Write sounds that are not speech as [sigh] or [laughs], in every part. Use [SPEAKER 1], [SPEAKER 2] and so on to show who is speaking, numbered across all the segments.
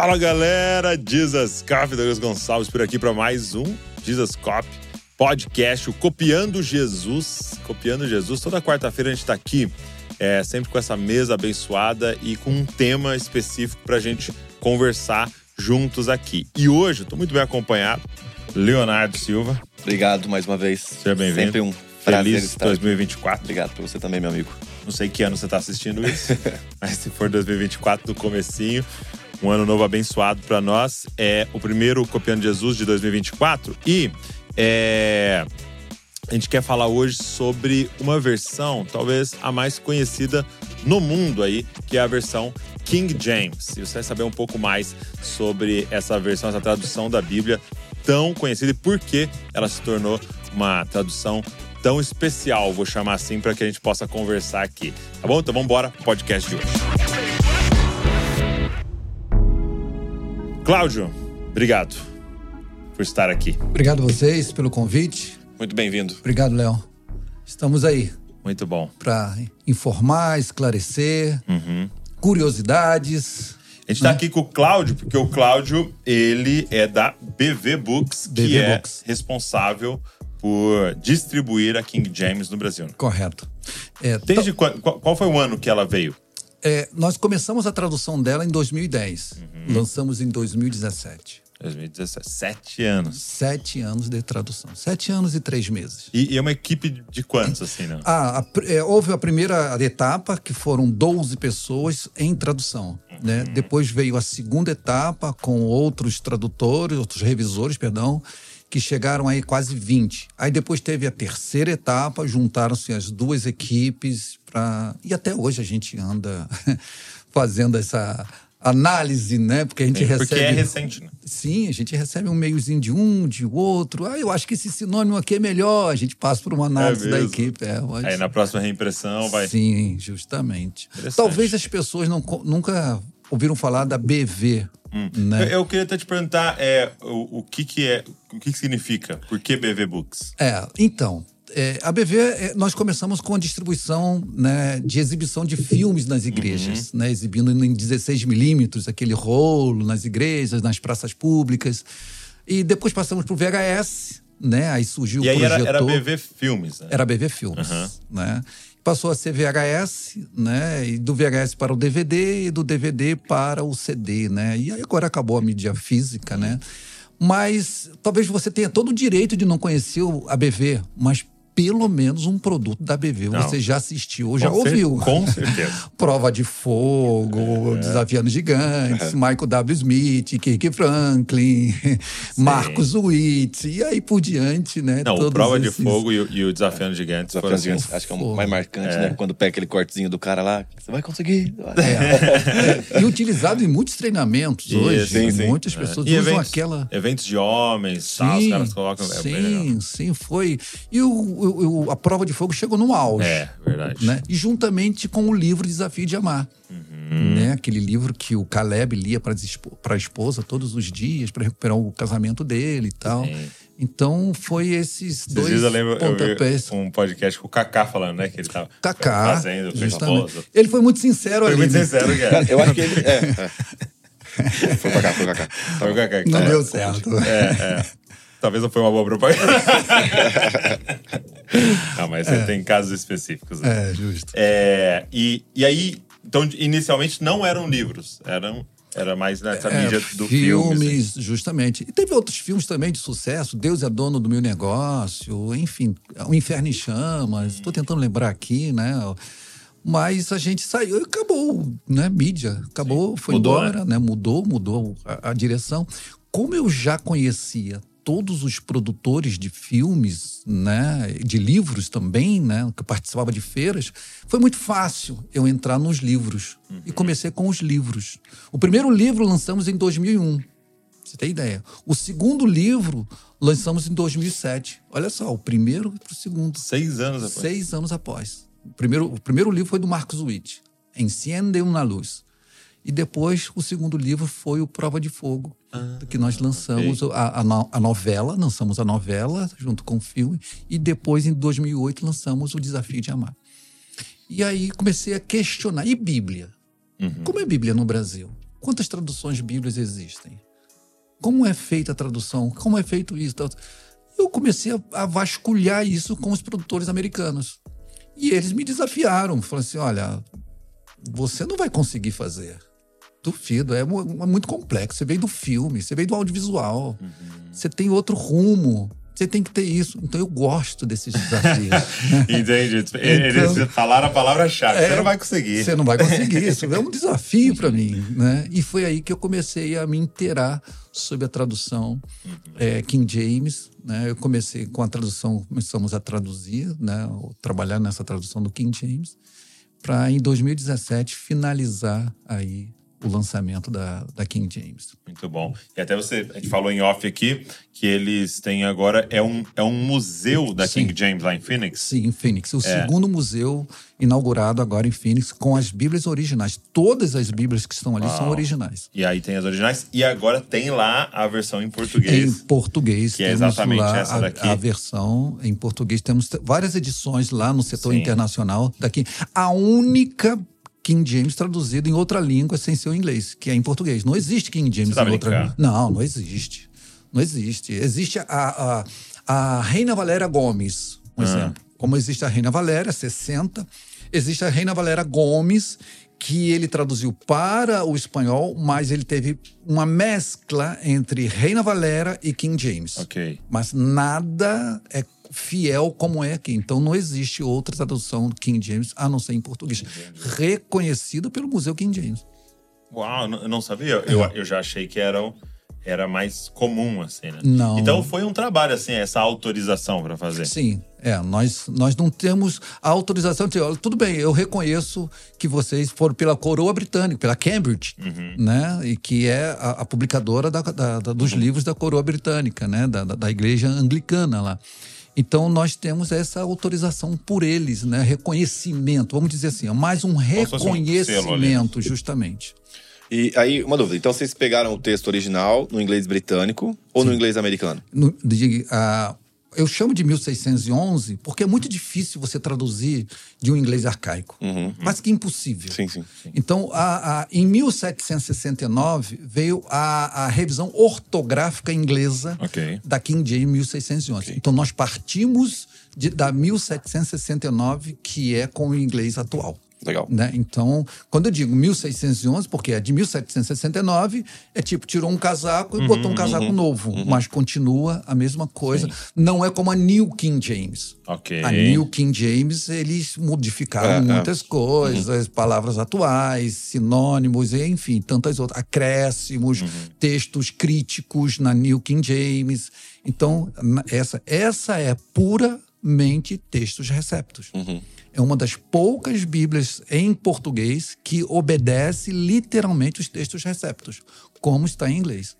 [SPEAKER 1] Fala galera, Jesus Cop, Douglas Gonçalves por aqui para mais um Jesus Cop podcast, o Copiando Jesus. Copiando Jesus. Toda quarta-feira a gente está aqui, é, sempre com essa mesa abençoada e com um tema específico para a gente conversar juntos aqui. E hoje, estou muito bem acompanhado, Leonardo Silva.
[SPEAKER 2] Obrigado mais uma vez.
[SPEAKER 1] Seja bem-vindo.
[SPEAKER 2] Sempre um prazer
[SPEAKER 1] Feliz
[SPEAKER 2] estar
[SPEAKER 1] 2024.
[SPEAKER 2] Obrigado por você também, meu amigo.
[SPEAKER 1] Não sei que ano você está assistindo isso, [laughs] mas se for 2024 do comecinho, um ano novo abençoado para nós. É o primeiro Copiando Jesus de 2024 e é, a gente quer falar hoje sobre uma versão, talvez a mais conhecida no mundo aí, que é a versão King James. E você vai saber um pouco mais sobre essa versão, essa tradução da Bíblia tão conhecida e por que ela se tornou uma tradução tão especial, vou chamar assim, para que a gente possa conversar aqui. Tá bom? Então vamos embora podcast de hoje. Cláudio, obrigado por estar aqui.
[SPEAKER 3] Obrigado a vocês pelo convite.
[SPEAKER 2] Muito bem-vindo.
[SPEAKER 3] Obrigado, Léo. Estamos aí
[SPEAKER 1] Muito bom.
[SPEAKER 3] para informar, esclarecer,
[SPEAKER 1] Uhum.
[SPEAKER 3] curiosidades.
[SPEAKER 1] A gente tá aqui com o Cláudio, porque o Cláudio, ele é da BV Books, que
[SPEAKER 3] BV
[SPEAKER 1] é
[SPEAKER 3] Books.
[SPEAKER 1] responsável por distribuir a King James no Brasil. né?
[SPEAKER 3] Correto. É,
[SPEAKER 1] Desde quando, qual, qual foi o ano que ela veio?
[SPEAKER 3] É, nós começamos a tradução dela em 2010.
[SPEAKER 1] Uhum.
[SPEAKER 3] Lançamos em 2017.
[SPEAKER 1] 2017. Sete anos.
[SPEAKER 3] Sete anos de tradução. Sete anos e três meses.
[SPEAKER 1] E, e é uma equipe de quantos, assim, né?
[SPEAKER 3] Ah, a é, houve a primeira etapa, que foram 12 pessoas em tradução. Né? Depois veio a segunda etapa, com outros tradutores, outros revisores, perdão, que chegaram aí quase 20. Aí depois teve a terceira etapa, juntaram-se as duas equipes para. E até hoje a gente anda [laughs] fazendo essa análise, né? Porque a gente recebe.
[SPEAKER 1] Porque é recente, né?
[SPEAKER 3] Sim, a gente recebe um meiozinho de um, de outro. Ah, eu acho que esse sinônimo aqui é melhor. A gente passa por uma análise da
[SPEAKER 1] mesmo?
[SPEAKER 3] equipe. É, mas-
[SPEAKER 1] Aí na próxima reimpressão vai.
[SPEAKER 3] Sim, justamente. Talvez as pessoas não, nunca ouviram falar da BV, né?
[SPEAKER 1] Eu, eu queria até te perguntar é, o, o que que é, o que que significa? Por que BV Books?
[SPEAKER 3] É, então, é, a BV, é, nós começamos com a distribuição né, de exibição de filmes nas igrejas,
[SPEAKER 1] Uhum.
[SPEAKER 3] né, exibindo em 16 milímetros, aquele rolo nas igrejas, nas praças públicas. E depois passamos para o VHS, né? Aí surgiu
[SPEAKER 1] E
[SPEAKER 3] o
[SPEAKER 1] aí era,
[SPEAKER 3] projetor.
[SPEAKER 1] era BV Filmes, né?
[SPEAKER 3] Era BV Filmes,
[SPEAKER 1] Aham.
[SPEAKER 3] né? Passou a ser VHS, né? E do VHS para o DVD e do DVD para o CD, né? E agora acabou a mídia física, né? Mas talvez você tenha todo o direito de não conhecer o- a BV, mas pelo menos um produto da BV
[SPEAKER 1] Não.
[SPEAKER 3] você já assistiu, já
[SPEAKER 1] Com cer-
[SPEAKER 3] ouviu.
[SPEAKER 1] Com certeza. [laughs]
[SPEAKER 3] Prova de Fogo,
[SPEAKER 1] É.
[SPEAKER 3] Desafiando Gigantes, Michael W. Smith, Kirk Franklin, Marcos Witt, e aí por diante, né?
[SPEAKER 1] Não, o Prova de
[SPEAKER 3] esses-
[SPEAKER 1] Fogo e, o- e o Desafiando Gigantes foram assim,
[SPEAKER 2] gigantes, acho que é o mais marcante,
[SPEAKER 1] É.
[SPEAKER 2] né? Quando pega aquele cortezinho do cara lá, você vai conseguir.
[SPEAKER 3] É. [laughs] e utilizado em muitos treinamentos hoje.
[SPEAKER 2] sim, sim.
[SPEAKER 3] Muitas pessoas
[SPEAKER 1] E
[SPEAKER 3] usam
[SPEAKER 1] eventos,
[SPEAKER 3] aquela.
[SPEAKER 1] eventos de homens, tal, os caras colocam. é legal.
[SPEAKER 3] sim, sim, foi. E o, o- o- a prova de fogo chegou no auge.
[SPEAKER 1] É, verdade.
[SPEAKER 3] Né? E juntamente com o livro Desafio de Amar.
[SPEAKER 1] Uhum.
[SPEAKER 3] Né? Aquele livro que o Caleb lia para a esposa todos os dias para recuperar o casamento dele e tal.
[SPEAKER 1] Sim.
[SPEAKER 3] Então foi esses
[SPEAKER 1] Esses
[SPEAKER 3] dois
[SPEAKER 1] dias eu lembro, eu
[SPEAKER 3] pontapés.
[SPEAKER 1] vi um podcast com o Kaká falando, né? Que ele tava
[SPEAKER 3] Kaká,
[SPEAKER 1] fazendo
[SPEAKER 3] justamente.
[SPEAKER 1] esposa.
[SPEAKER 3] Ele foi muito sincero
[SPEAKER 1] Foi
[SPEAKER 3] ali.
[SPEAKER 1] muito
[SPEAKER 3] né?
[SPEAKER 1] sincero,
[SPEAKER 2] Cara,
[SPEAKER 1] cara. [laughs]
[SPEAKER 2] eu acho que ele. É, é. Foi pra cá, foi pra cá.
[SPEAKER 1] Foi o Kaká que
[SPEAKER 3] Não
[SPEAKER 1] tava-
[SPEAKER 3] deu certo.
[SPEAKER 1] É, é. Talvez não foi uma boa propaganda. [laughs] não, mas você tem casos específicos. Né?
[SPEAKER 3] É, justo.
[SPEAKER 1] É, e, e aí, então, inicialmente não eram livros, eram era mais nessa
[SPEAKER 3] É,
[SPEAKER 1] mídia do filme. assim.
[SPEAKER 3] filmes, justamente. E teve outros filmes também de sucesso. Deus é dono do meu negócio, enfim, O Inferno em Chamas. Estou tentando lembrar aqui, né? Mas a gente saiu e acabou, né? Mídia. Acabou, foi
[SPEAKER 1] Mudou,
[SPEAKER 3] embora, né? Mudou, mudou a, a direção. Como eu já conhecia todos os produtores de filmes, né, de livros também, né, que eu participava de feiras, foi muito fácil eu entrar nos livros. E comecei com os livros. O primeiro livro lançamos em 2001. Você tem ideia? O segundo livro lançamos em 2007. Olha só, o primeiro para o segundo.
[SPEAKER 1] Seis anos depois.
[SPEAKER 3] Seis anos após. O primeiro, o primeiro livro foi do Marcos Witt, Enciende uma Luz. E depois, o segundo livro foi o Prova de Fogo, que nós lançamos a, a no- a novela, lançamos a novela junto com o filme, e depois, em 2008, lançamos o Desafio de Amar. E aí comecei a questionar. E Bíblia? Como é Bíblia no Brasil? quantas traduções bíblias existem? Como é feita a tradução? Como é feito isso? Eu comecei a, a vasculhar isso com os produtores americanos. E eles me desafiaram. Falaram assim: olha, você não vai conseguir fazer. Duvido, é, é muito complexo. Você veio do filme, você veio do audiovisual, uhum. você tem outro rumo. Você tem que ter isso. Então eu gosto desses desafios. [laughs]
[SPEAKER 1] Entendi. [laughs] Eles então, falaram a palavra-chave. É, você não vai conseguir.
[SPEAKER 3] Você não vai conseguir. [laughs] Isso é um desafio para mim. Né? E foi aí que eu comecei a me inteirar sobre a tradução uhum. é, King James. Né? Eu comecei com a tradução, começamos a traduzir, né? trabalhar nessa tradução do King James, para em 2017 finalizar aí o lançamento da, da King James.
[SPEAKER 1] Muito bom. E até você, a gente falou em off aqui que eles têm agora, é um, é um museu da Sim. King James lá em Phoenix?
[SPEAKER 3] Sim, em Phoenix. O é. segundo museu inaugurado agora em Phoenix com as Bíblias originais. Todas as Bíblias que estão ali Uau. são originais.
[SPEAKER 1] E aí tem as originais. E agora tem lá a versão em português.
[SPEAKER 3] Em português.
[SPEAKER 1] Que é exatamente essa daqui.
[SPEAKER 3] A, a, versão em português. Temos várias edições lá no setor Sim. internacional daqui. A única King James traduzido em outra língua sem ser o inglês, que é em português. Não existe King James
[SPEAKER 1] tá
[SPEAKER 3] em outra língua. Não, não existe. Não existe. Existe a, a, a Reina Valéria Gomes, um ah. exemplo. Como existe a Reina Valéria, 60. Existe a Reina Valéria Gomes, que ele traduziu para o espanhol, mas ele teve uma mescla entre Reina Valera e King James.
[SPEAKER 1] Ok.
[SPEAKER 3] Mas nada é fiel como é aqui. Então não existe outra tradução do King James a não ser em português. Reconhecido pelo Museu King James.
[SPEAKER 1] Uau, eu não sabia. Eu, eu já achei que era, era mais comum, assim, né?
[SPEAKER 3] Não.
[SPEAKER 1] Então foi um trabalho, assim, essa autorização para fazer.
[SPEAKER 3] Sim. É, nós, nós não temos a autorização de olha, tudo bem, eu reconheço que vocês foram pela coroa britânica, pela Cambridge, uhum. né? E que é a, a publicadora da, da, da, dos uhum. livros da coroa britânica, né? Da, da, igreja anglicana lá. Então nós temos essa autorização por eles, né? Reconhecimento, vamos dizer assim, mais um reconhecimento, justamente.
[SPEAKER 2] E aí, uma dúvida. Então, vocês pegaram o texto original no inglês britânico ou Sim. no inglês americano?
[SPEAKER 3] No, de, uh, eu chamo de 1611 porque é muito difícil você traduzir de um inglês arcaico. Uhum, Quase que impossível.
[SPEAKER 2] Sim, sim,
[SPEAKER 3] sim. Então, a, a, em 1769 veio a, a revisão ortográfica inglesa
[SPEAKER 1] okay.
[SPEAKER 3] da King James 1611. Okay. Então, nós partimos de, da 1769, que é com o inglês atual.
[SPEAKER 2] Legal.
[SPEAKER 3] Né? Então, quando eu digo 1611, porque é de 1769, é tipo, tirou um casaco e uhum, botou um casaco uhum, novo, uhum. mas continua a mesma coisa. Sim. Não é como a New King James.
[SPEAKER 1] Ok.
[SPEAKER 3] A New King James, eles modificaram é, é. muitas é. coisas, palavras atuais, sinônimos, enfim, tantas outras, acréscimos, uhum. textos críticos na New King James. Então, essa, essa é puramente textos receptos.
[SPEAKER 2] Uhum
[SPEAKER 3] é uma das poucas Bíblias em português que obedece literalmente os textos receptos, como está em inglês.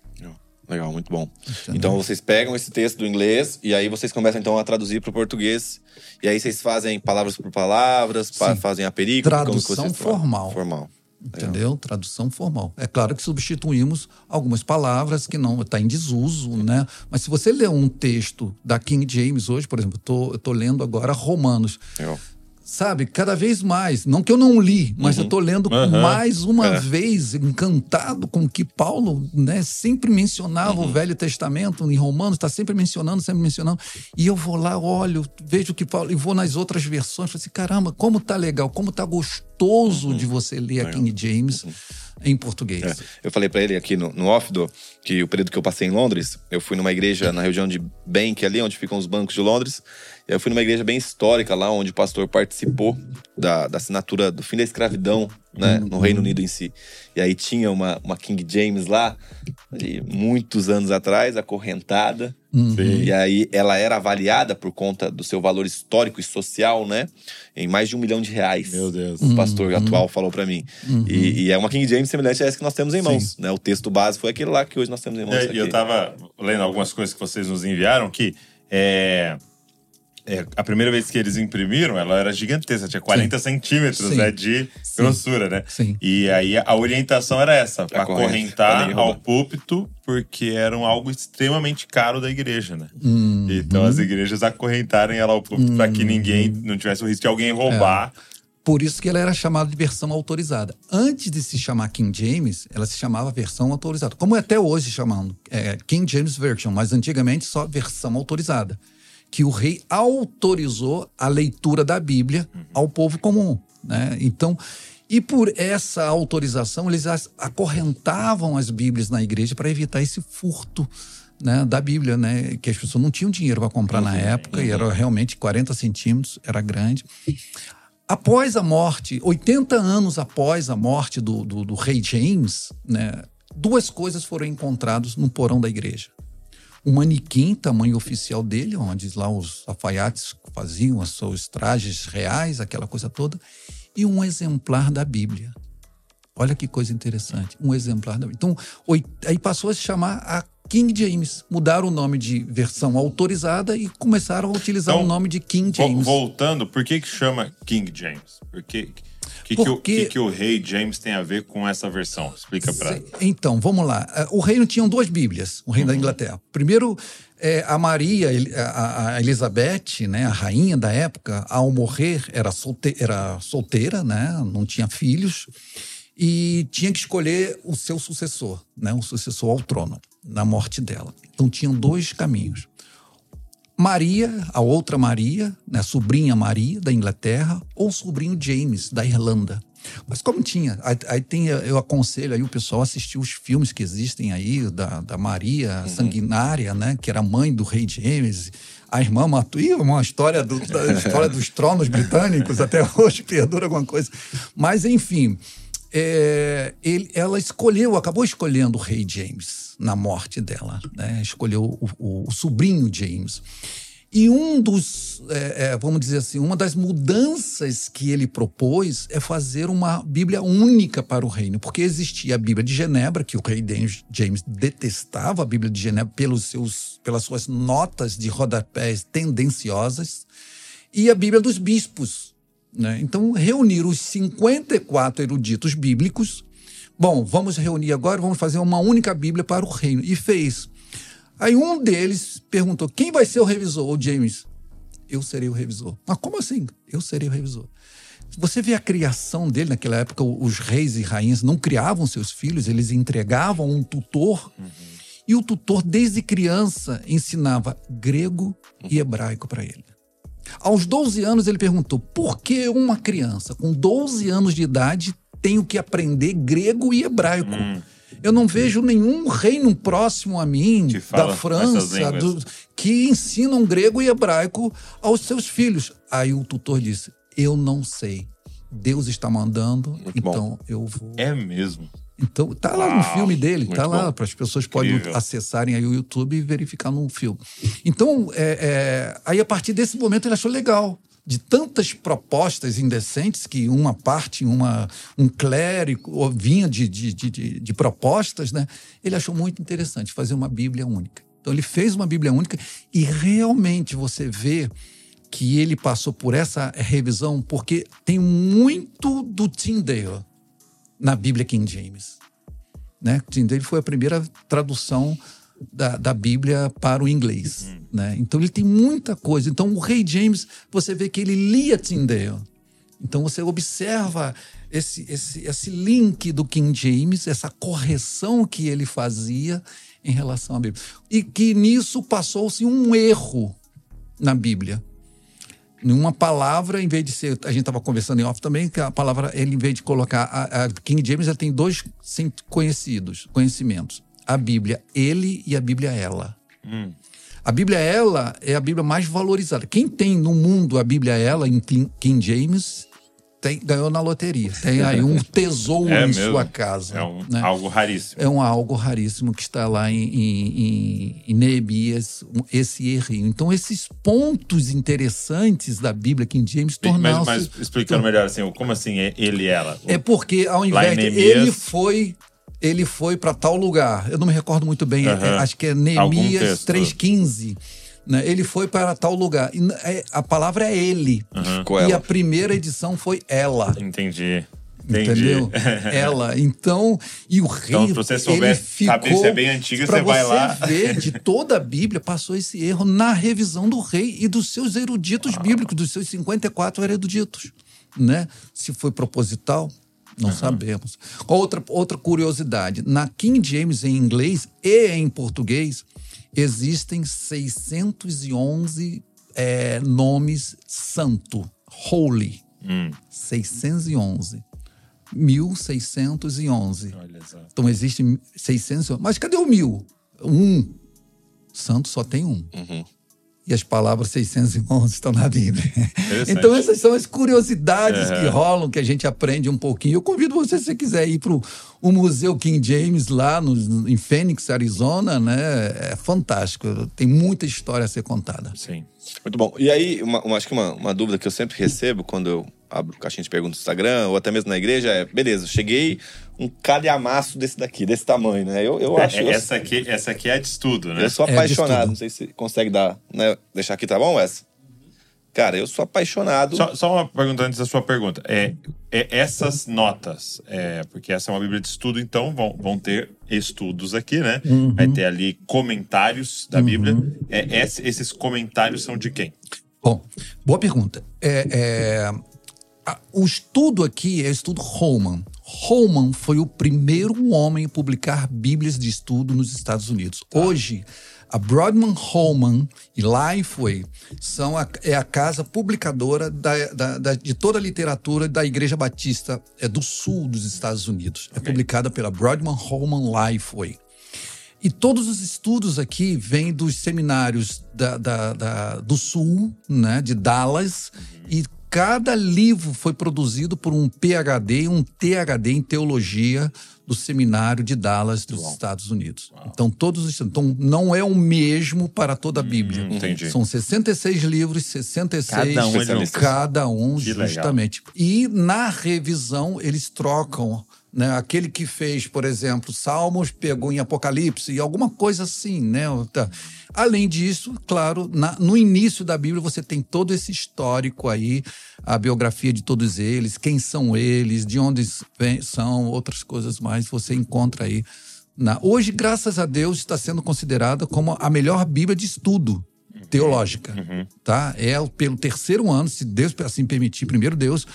[SPEAKER 2] Legal, muito bom. Entendeu? Então vocês pegam esse texto do inglês e aí vocês começam então a traduzir para o português. E aí vocês fazem palavras por palavras, Sim. fazem a perícope.
[SPEAKER 3] Tradução formal.
[SPEAKER 2] Formal.
[SPEAKER 3] Entendeu? Tradução formal. É claro que substituímos algumas palavras que não está em desuso, né? Mas se você ler um texto da King James hoje, por exemplo, eu estou lendo agora Romanos.
[SPEAKER 2] Legal
[SPEAKER 3] sabe, cada vez mais. Não que eu não li, mas uhum. eu estou lendo uhum. mais uma é. vez, encantado com que Paulo né, sempre mencionava uhum. o Velho Testamento, em Romanos, está sempre mencionando, sempre mencionando. E eu vou lá, olho, vejo que Paulo, e vou nas outras versões, falo assim: caramba, como tá legal, como tá gostoso uhum. de você ler a King James uhum. em português. É.
[SPEAKER 2] Eu falei para ele aqui no, no off do, que o período que eu passei em Londres, eu fui numa igreja na região de Bank, ali onde ficam os bancos de Londres. Eu fui numa igreja bem histórica lá, onde o pastor participou da, da assinatura do fim da escravidão, né, no Reino Unido em si. E aí tinha uma, uma King James lá, de muitos anos atrás, acorrentada.
[SPEAKER 3] Uhum.
[SPEAKER 2] E aí ela era avaliada por conta do seu valor histórico e social, né? Em mais de um milhão de reais.
[SPEAKER 1] Meu Deus.
[SPEAKER 2] O pastor uhum. atual falou para mim.
[SPEAKER 3] Uhum.
[SPEAKER 2] E, e, é uma King James semelhante a essa que nós temos em mãos. Né? O texto base foi aquele lá que hoje nós temos em mãos.
[SPEAKER 1] E eu tava lendo algumas coisas que vocês nos enviaram que é, é, a primeira vez que eles imprimiram, ela era gigantesca, tinha 40 Sim. centímetros né, de Sim. grossura, né?
[SPEAKER 3] Sim.
[SPEAKER 1] E aí a orientação era essa, para acorrentar ao púlpito, porque era algo extremamente caro da igreja, né?
[SPEAKER 3] Hum,
[SPEAKER 1] então as igrejas acorrentarem ela ao púlpito hum, para que ninguém não tivesse o risco de alguém roubar.
[SPEAKER 3] É Por isso que ela era chamada de versão autorizada. Antes de se chamar King James, ela se chamava versão autorizada. Como é até hoje chamando é, King James Version, mas antigamente só versão autorizada. Que o rei autorizou a leitura da Bíblia ao povo comum. Né? Então, e por essa autorização, eles acorrentavam as Bíblias na igreja para evitar esse furto né, da Bíblia, né, que as pessoas não tinham dinheiro para comprar uhum, na época, uhum. e era realmente 40 centímetros, era grande. Após a morte, 80 anos após a morte do, do, do rei James, né, duas coisas foram encontradas no porão da igreja. Um manequim, tamanho oficial dele, onde lá os alfaiates faziam os seus trajes reais, aquela coisa toda, e um exemplar da Bíblia. Olha que coisa interessante, um exemplar da Bíblia. Então, aí passou a se chamar a King James. Mudaram o nome de versão autorizada e começaram a utilizar então, o nome de King James.
[SPEAKER 1] Voltando, por que, que chama King James? Por que, que, Porque... que, o, que, que o rei James tem a ver com essa versão? Explica para
[SPEAKER 3] Então, vamos lá. Eh, o reino tinha duas Bíblias, o reino uhum. da Inglaterra. Primeiro, é, a Maria, a, a, Elizabeth, né, a rainha da época, ao morrer, era, solte, era solteira, né, não tinha filhos e tinha que escolher o seu sucessor, né, o sucessor ao trono, na morte dela. Então tinham dois caminhos. Maria, a outra Maria, né, sobrinha Maria da Inglaterra, ou sobrinho James da Irlanda. Mas como tinha, aí, aí, tem, eu aconselho aí o pessoal a assistir os filmes que existem aí da, da Maria uhum. Sanguinária, né, que era mãe do rei James, a irmã matou, uma história, do, da história dos tronos britânicos até [laughs] hoje perdura alguma coisa. Mas enfim, é, ele, ela escolheu, acabou escolhendo o rei James na morte dela, né? escolheu o, o, o sobrinho James. E um dos, é, é, vamos dizer assim, uma das mudanças que ele propôs é fazer uma Bíblia única para o reino, porque existia a Bíblia de Genebra, que o rei James detestava a Bíblia de Genebra pelos seus, pelas suas notas de rodapés tendenciosas, e a Bíblia dos bispos, né? Então, reunir os 54 eruditos bíblicos. Bom, vamos reunir agora, vamos fazer uma única Bíblia para o reino. E fez. Aí um deles perguntou: quem vai ser o revisor? O James. Eu serei o revisor. Mas como assim? Eu serei o revisor. Você vê a criação dele naquela época, os reis e rainhas não criavam seus filhos, eles entregavam um tutor. Uhum. E o tutor, desde criança, ensinava grego e hebraico para ele. Aos 12 anos, ele perguntou: por que uma criança com 12 anos de idade tem que aprender grego e hebraico? Hum. Eu não vejo nenhum reino próximo a mim, da França, do, que ensinam grego e hebraico aos seus filhos. Aí o tutor disse: Eu não sei. Deus está mandando, Muito então bom. eu vou.
[SPEAKER 1] É mesmo.
[SPEAKER 3] Então, tá lá no filme dele, tá lá, para as pessoas podem acessarem aí o YouTube e verificar no filme. Então, é, é, aí a partir desse momento ele achou legal. De tantas propostas indecentes que uma parte, uma, um clérigo vinha de, de, de, de propostas, né? Ele achou muito interessante fazer uma Bíblia única. Então ele fez uma Bíblia única e realmente você vê que ele passou por essa revisão porque tem muito do Tyndale na Bíblia King James. Né? Tyndale foi a primeira tradução da, da Bíblia para o inglês. Uhum. Né? Então ele tem muita coisa. Então o rei James, você vê que ele lia Tyndale. Então você observa esse, esse, esse link do King James, essa correção que ele fazia em relação à Bíblia. E que nisso passou-se um erro na Bíblia uma palavra, em vez de ser. A gente estava conversando em off também, que a palavra, ele, em vez de colocar. A, a King James ela tem dois conhecidos, conhecimentos: a Bíblia ele e a Bíblia ela. Hum. A Bíblia ela é a Bíblia mais valorizada. Quem tem no mundo a Bíblia ela em King James tem, ganhou na loteria. Tem aí um tesouro [laughs] é em mesmo. sua casa.
[SPEAKER 1] É um, né? algo raríssimo.
[SPEAKER 3] É um algo raríssimo que está lá em, em, em Neemias, esse errinho. Então, esses pontos interessantes da Bíblia que em James tornaram
[SPEAKER 1] Mas, mas explicando melhor assim, como assim é ele e ela?
[SPEAKER 3] É porque ao invés de ele foi ele foi para tal lugar. Eu não me recordo muito bem, uh -huh. acho que é Neemias 3:15 né? Ele foi para tal lugar. E é, a palavra é ele. Uhum. E a primeira edição foi ela.
[SPEAKER 1] Entendi.
[SPEAKER 3] Entendi. Entendeu? [laughs] Ela. Então, e o rei. Então, se
[SPEAKER 1] você souber ficou, saber se é bem antiga, você vai lá.
[SPEAKER 3] ver, [laughs] de toda a Bíblia, passou esse erro na revisão do rei e dos seus eruditos ah. bíblicos, dos seus 54 eruditos. né? Se foi proposital, não uhum. sabemos. Outra, outra curiosidade: na King James em inglês e em português, existem 611 é, nomes santo, holy. Hum. 611. 1611. Olha só. Então existe 611. Mas cadê o mil? Um. Santo só tem um. Uhum e as palavras 611 estão na Bíblia. Então, essas são as curiosidades que rolam, que a gente aprende um pouquinho. Eu convido você, se você quiser, ir para o Museu King James, lá no, em Phoenix, Arizona, né? É fantástico. Tem muita história a ser contada.
[SPEAKER 2] Sim. Muito bom. E aí, uma, uma, acho que uma, uma dúvida que eu sempre recebo quando eu abro caixinha de perguntas no Instagram ou até mesmo na igreja é: beleza, cheguei um calhamaço desse daqui, desse tamanho, né? Eu, eu é, acho.
[SPEAKER 1] É, essa, aqui, essa aqui é de estudo, né?
[SPEAKER 2] Eu sou
[SPEAKER 1] é
[SPEAKER 2] apaixonado. É não sei se consegue dar, né? Deixar aqui, tá bom, Wes? Cara, eu sou apaixonado.
[SPEAKER 1] Só, só, uma pergunta antes da sua pergunta. É, é essas notas, é, porque essa é uma Bíblia de estudo, então vão, vão ter estudos aqui, né? Uhum. Vai ter ali comentários da Bíblia. Uhum. É, esses comentários são de quem?
[SPEAKER 3] Bom, boa pergunta. É, é, o estudo aqui é o estudo Holman. Holman foi o primeiro homem a publicar bíblias de estudo nos Estados Unidos. Tá. Hoje, a Broadman Holman e Lifeway são a, é a casa publicadora da, da, da, de toda a literatura da Igreja Batista é, do Sul dos Estados Unidos. É publicada pela Broadman Holman Lifeway. E todos os estudos aqui vêm dos seminários da, da, da, do Sul, né, de Dallas, uhum. e cada livro foi produzido por um PhD, um ThD em teologia do seminário de Dallas dos Uau. Estados Unidos. Uau. Então todos os então não é o mesmo para toda a Bíblia. Hum,
[SPEAKER 1] entendi.
[SPEAKER 3] São 66 livros, 66 cada um, cada um justamente. E na revisão eles trocam né? Aquele que fez, por exemplo, Salmos pegou em Apocalipse e alguma coisa assim, né? Tá. Além disso, claro, na, no início da Bíblia você tem todo esse histórico aí, a biografia de todos eles, quem são eles, de onde vem, são, outras coisas mais você encontra aí. Na... Hoje, graças a Deus, está sendo considerada como a melhor Bíblia de estudo teológica, uhum. tá? É pelo terceiro ano, se Deus assim permitir, primeiro Deus,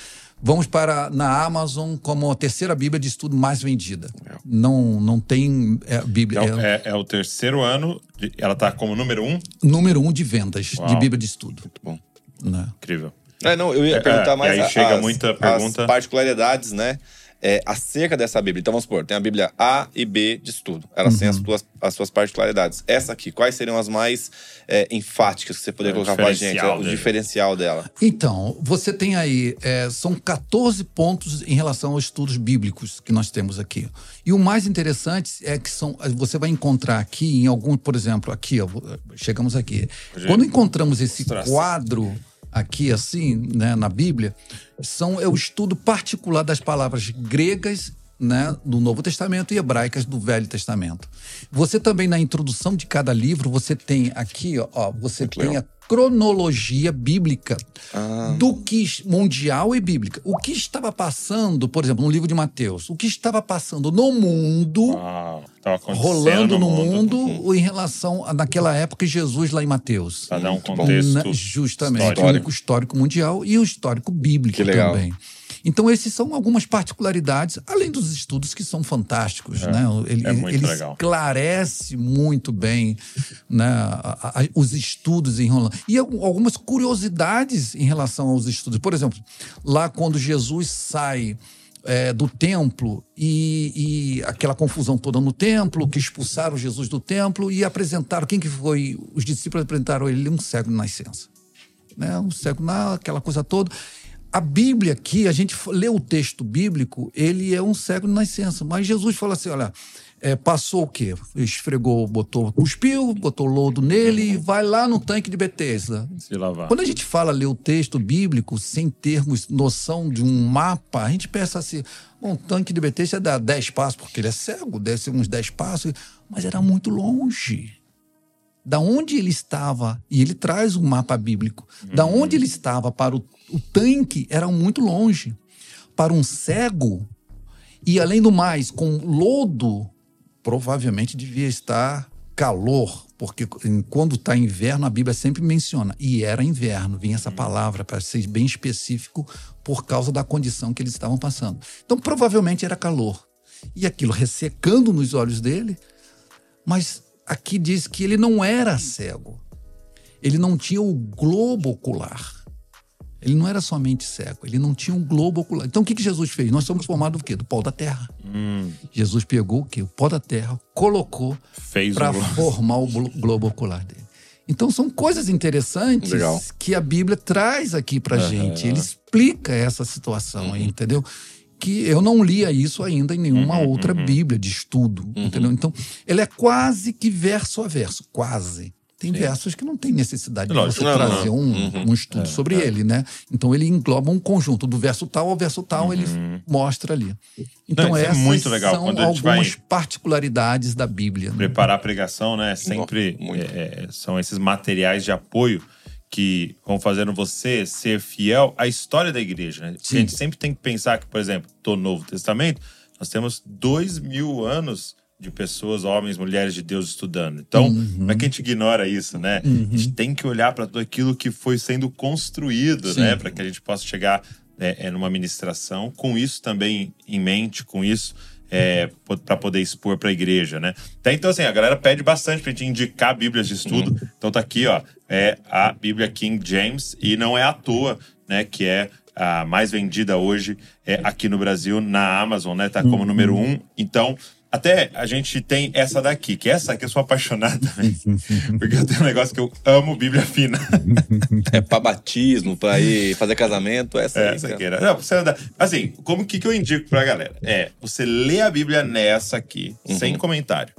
[SPEAKER 3] Vamos para na Amazon como a terceira Bíblia de estudo mais vendida. É. Não, não tem é, Bíblia.
[SPEAKER 1] Então, é, é, o terceiro ano, de, ela está como número um?
[SPEAKER 3] Número um de vendas Uau. de Bíblia de estudo.
[SPEAKER 1] Muito bom. Né? Incrível.
[SPEAKER 2] É, não, eu ia é, perguntar é, mais.
[SPEAKER 1] Aí chega as, muita pergunta.
[SPEAKER 2] As particularidades, né? É, acerca dessa Bíblia. Então vamos supor, tem a Bíblia A e B de estudo. Elas uhum. têm as suas, as suas particularidades. Essa aqui, quais seriam as mais é, enfáticas que você poderia é, colocar pra gente? É, o diferencial dela.
[SPEAKER 3] Então, você tem aí, é, são 14 pontos em relação aos estudos bíblicos que nós temos aqui. E o mais interessante é que são, você vai encontrar aqui em algum, por exemplo, aqui, ó, chegamos aqui. Quando encontramos esse quadro aqui assim, né, na Bíblia, são é o estudo particular das palavras gregas né, do Novo Testamento e hebraicas do Velho Testamento. Você também na introdução de cada livro você tem aqui, ó, você Muito tem legal. a cronologia bíblica ah. do que mundial e bíblica. O que estava passando, por exemplo, no livro de Mateus, o que estava passando no mundo, ah, rolando no, mundo, mundo em relação a naquela época Jesus lá em Mateus.
[SPEAKER 1] Para dar um contexto
[SPEAKER 3] Na, justamente histórico. o histórico mundial e o histórico bíblico também. Então, esses são algumas particularidades, além dos estudos que são fantásticos. É, né? Ele,
[SPEAKER 1] é muito
[SPEAKER 3] ele
[SPEAKER 1] legal.
[SPEAKER 3] esclarece muito bem né, a, a, os estudos em Rolando. E algumas curiosidades em relação aos estudos. Por exemplo, lá quando Jesus sai. É, do templo e, e, aquela confusão toda no templo, que expulsaram Jesus do templo e apresentaram, quem que foi? Os discípulos apresentaram ele um cego de nascença. Né? Um cego na aquela coisa toda a Bíblia aqui, a gente lê o texto bíblico, ele é um cego de nascença. Mas Jesus fala assim: olha, é, passou o quê? Esfregou, botou, cuspiu, botou lodo nele e vai lá no tanque de Betesda.
[SPEAKER 1] Se lavar.
[SPEAKER 3] Quando a gente fala ler o texto bíblico sem termos noção de um mapa, a gente pensa assim: o tanque de Betesda dá 10 passos, porque ele é cego, deve ser uns 10 passos, mas era muito longe da onde ele estava, e ele traz um mapa bíblico, uhum. da onde ele estava para o, o tanque era muito longe. Para um cego, e além do mais, com lodo, provavelmente devia estar calor, porque quando está inverno, a Bíblia sempre menciona, e era inverno, vinha essa palavra para ser bem específico por causa da condição que eles estavam passando. Então, provavelmente era calor. E aquilo ressecando nos olhos dele, mas aqui diz que ele não era cego. Ele não tinha o globo ocular. Ele não era somente cego, ele não tinha um globo ocular. Então o que, que Jesus fez? Nós somos formados do quê? Do pó da terra.
[SPEAKER 1] Hum.
[SPEAKER 3] Jesus pegou o quê? O pó da terra, colocou para formar o globo ocular dele. Então são coisas interessantes
[SPEAKER 2] Legal.
[SPEAKER 3] que a Bíblia traz aqui pra uhum. gente. Ele explica essa situação, uhum. entendeu? Que eu não lia isso ainda em nenhuma uhum, outra uhum. Bíblia de estudo, uhum. entendeu? Então, ele é quase que verso a verso, quase. Tem Sim. versos que não tem necessidade de você não, trazer não. Um, uhum. um estudo é, sobre é. ele, né? Então ele engloba um conjunto do verso tal ao verso tal, uhum. ele mostra ali. Então não, essas é muito legal. são Quando algumas vai particularidades da Bíblia.
[SPEAKER 1] Né? Preparar a pregação, né? Sempre é, é, são esses materiais de apoio que vão fazendo você ser fiel à história da igreja. Né? A gente sempre tem que pensar que, por exemplo, do Novo Testamento, nós temos dois mil anos de pessoas, homens, mulheres de Deus estudando. Então, uhum. como é que a gente ignora isso, né? Uhum. A gente tem que olhar para tudo aquilo que foi sendo construído, Sim. né? Para que a gente possa chegar é, numa ministração com isso também em mente, com isso é, para poder expor para a igreja, né? Até então, assim, a galera pede bastante para a gente indicar Bíblias de estudo. Uhum. Então tá aqui, ó, é a Bíblia King James e não é à toa, né? Que é a mais vendida hoje é aqui no Brasil na Amazon, né? Tá como uhum. número um. Então até a gente tem essa daqui, que essa aqui eu sou apaixonado também. [laughs] porque eu tenho um negócio que eu amo Bíblia fina.
[SPEAKER 2] é pra batismo, pra ir fazer casamento, essa,
[SPEAKER 1] é, essa aqui. Era. Não, você andar. Assim, como que, que eu indico pra galera? É você lê a Bíblia nessa aqui, uhum. sem comentário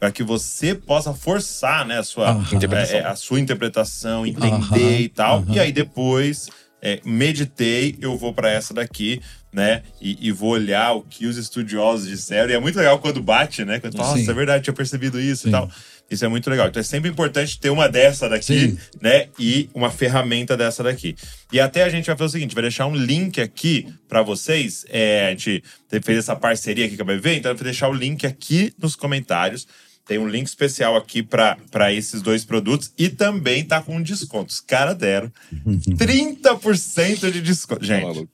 [SPEAKER 1] para que você possa forçar né, a, sua, uhum. é, a sua interpretação, entender uhum. e tal. Uhum. E aí depois é, meditei, eu vou para essa daqui, né? E, e, vou olhar o que os estudiosos disseram. E é muito legal quando bate, né? Quando fala, nossa, é verdade, tinha percebido isso Sim. e tal. Isso é muito legal. Então é sempre importante ter uma dessa daqui, Sim. né? E uma ferramenta dessa daqui. E até a gente vai fazer o seguinte: vai deixar um link aqui para vocês. É, a gente fez essa parceria aqui que vai ver, então vai deixar o link aqui nos comentários. Tem um link especial aqui para esses dois produtos e também tá com desconto. Os caras deram 30% de desconto. Tá Gente,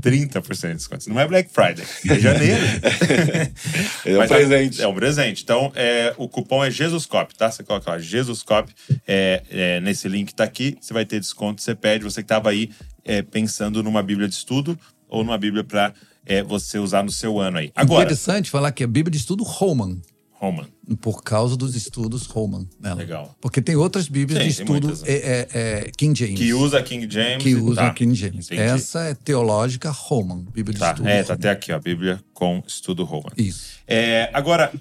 [SPEAKER 1] 30% de desconto. Não é Black Friday, é janeiro. [laughs]
[SPEAKER 2] é um Mas presente.
[SPEAKER 1] É, é, um presente. Então, é, o cupom é JesusCop, tá? Você coloca lá, JesusCop, é, é, nesse link tá aqui, você vai ter desconto, você pede, você que estava aí é, pensando numa Bíblia de estudo ou numa Bíblia para é, você usar no seu ano aí. Agora,
[SPEAKER 3] Interessante falar que é Bíblia de estudo Roman.
[SPEAKER 1] Roman.
[SPEAKER 3] Por causa dos estudos Roman nela.
[SPEAKER 1] Legal.
[SPEAKER 3] Porque tem outras Bíblias Sim, de estudo muitas, né? é, é, é, King James.
[SPEAKER 1] Que usa King James.
[SPEAKER 3] Que usa tá. King James. Entendi. Essa é teológica Roman, Bíblia
[SPEAKER 1] tá.
[SPEAKER 3] de estudo.
[SPEAKER 1] É, tá até aqui, ó, Bíblia com estudo Roman.
[SPEAKER 3] Isso.
[SPEAKER 1] É, agora,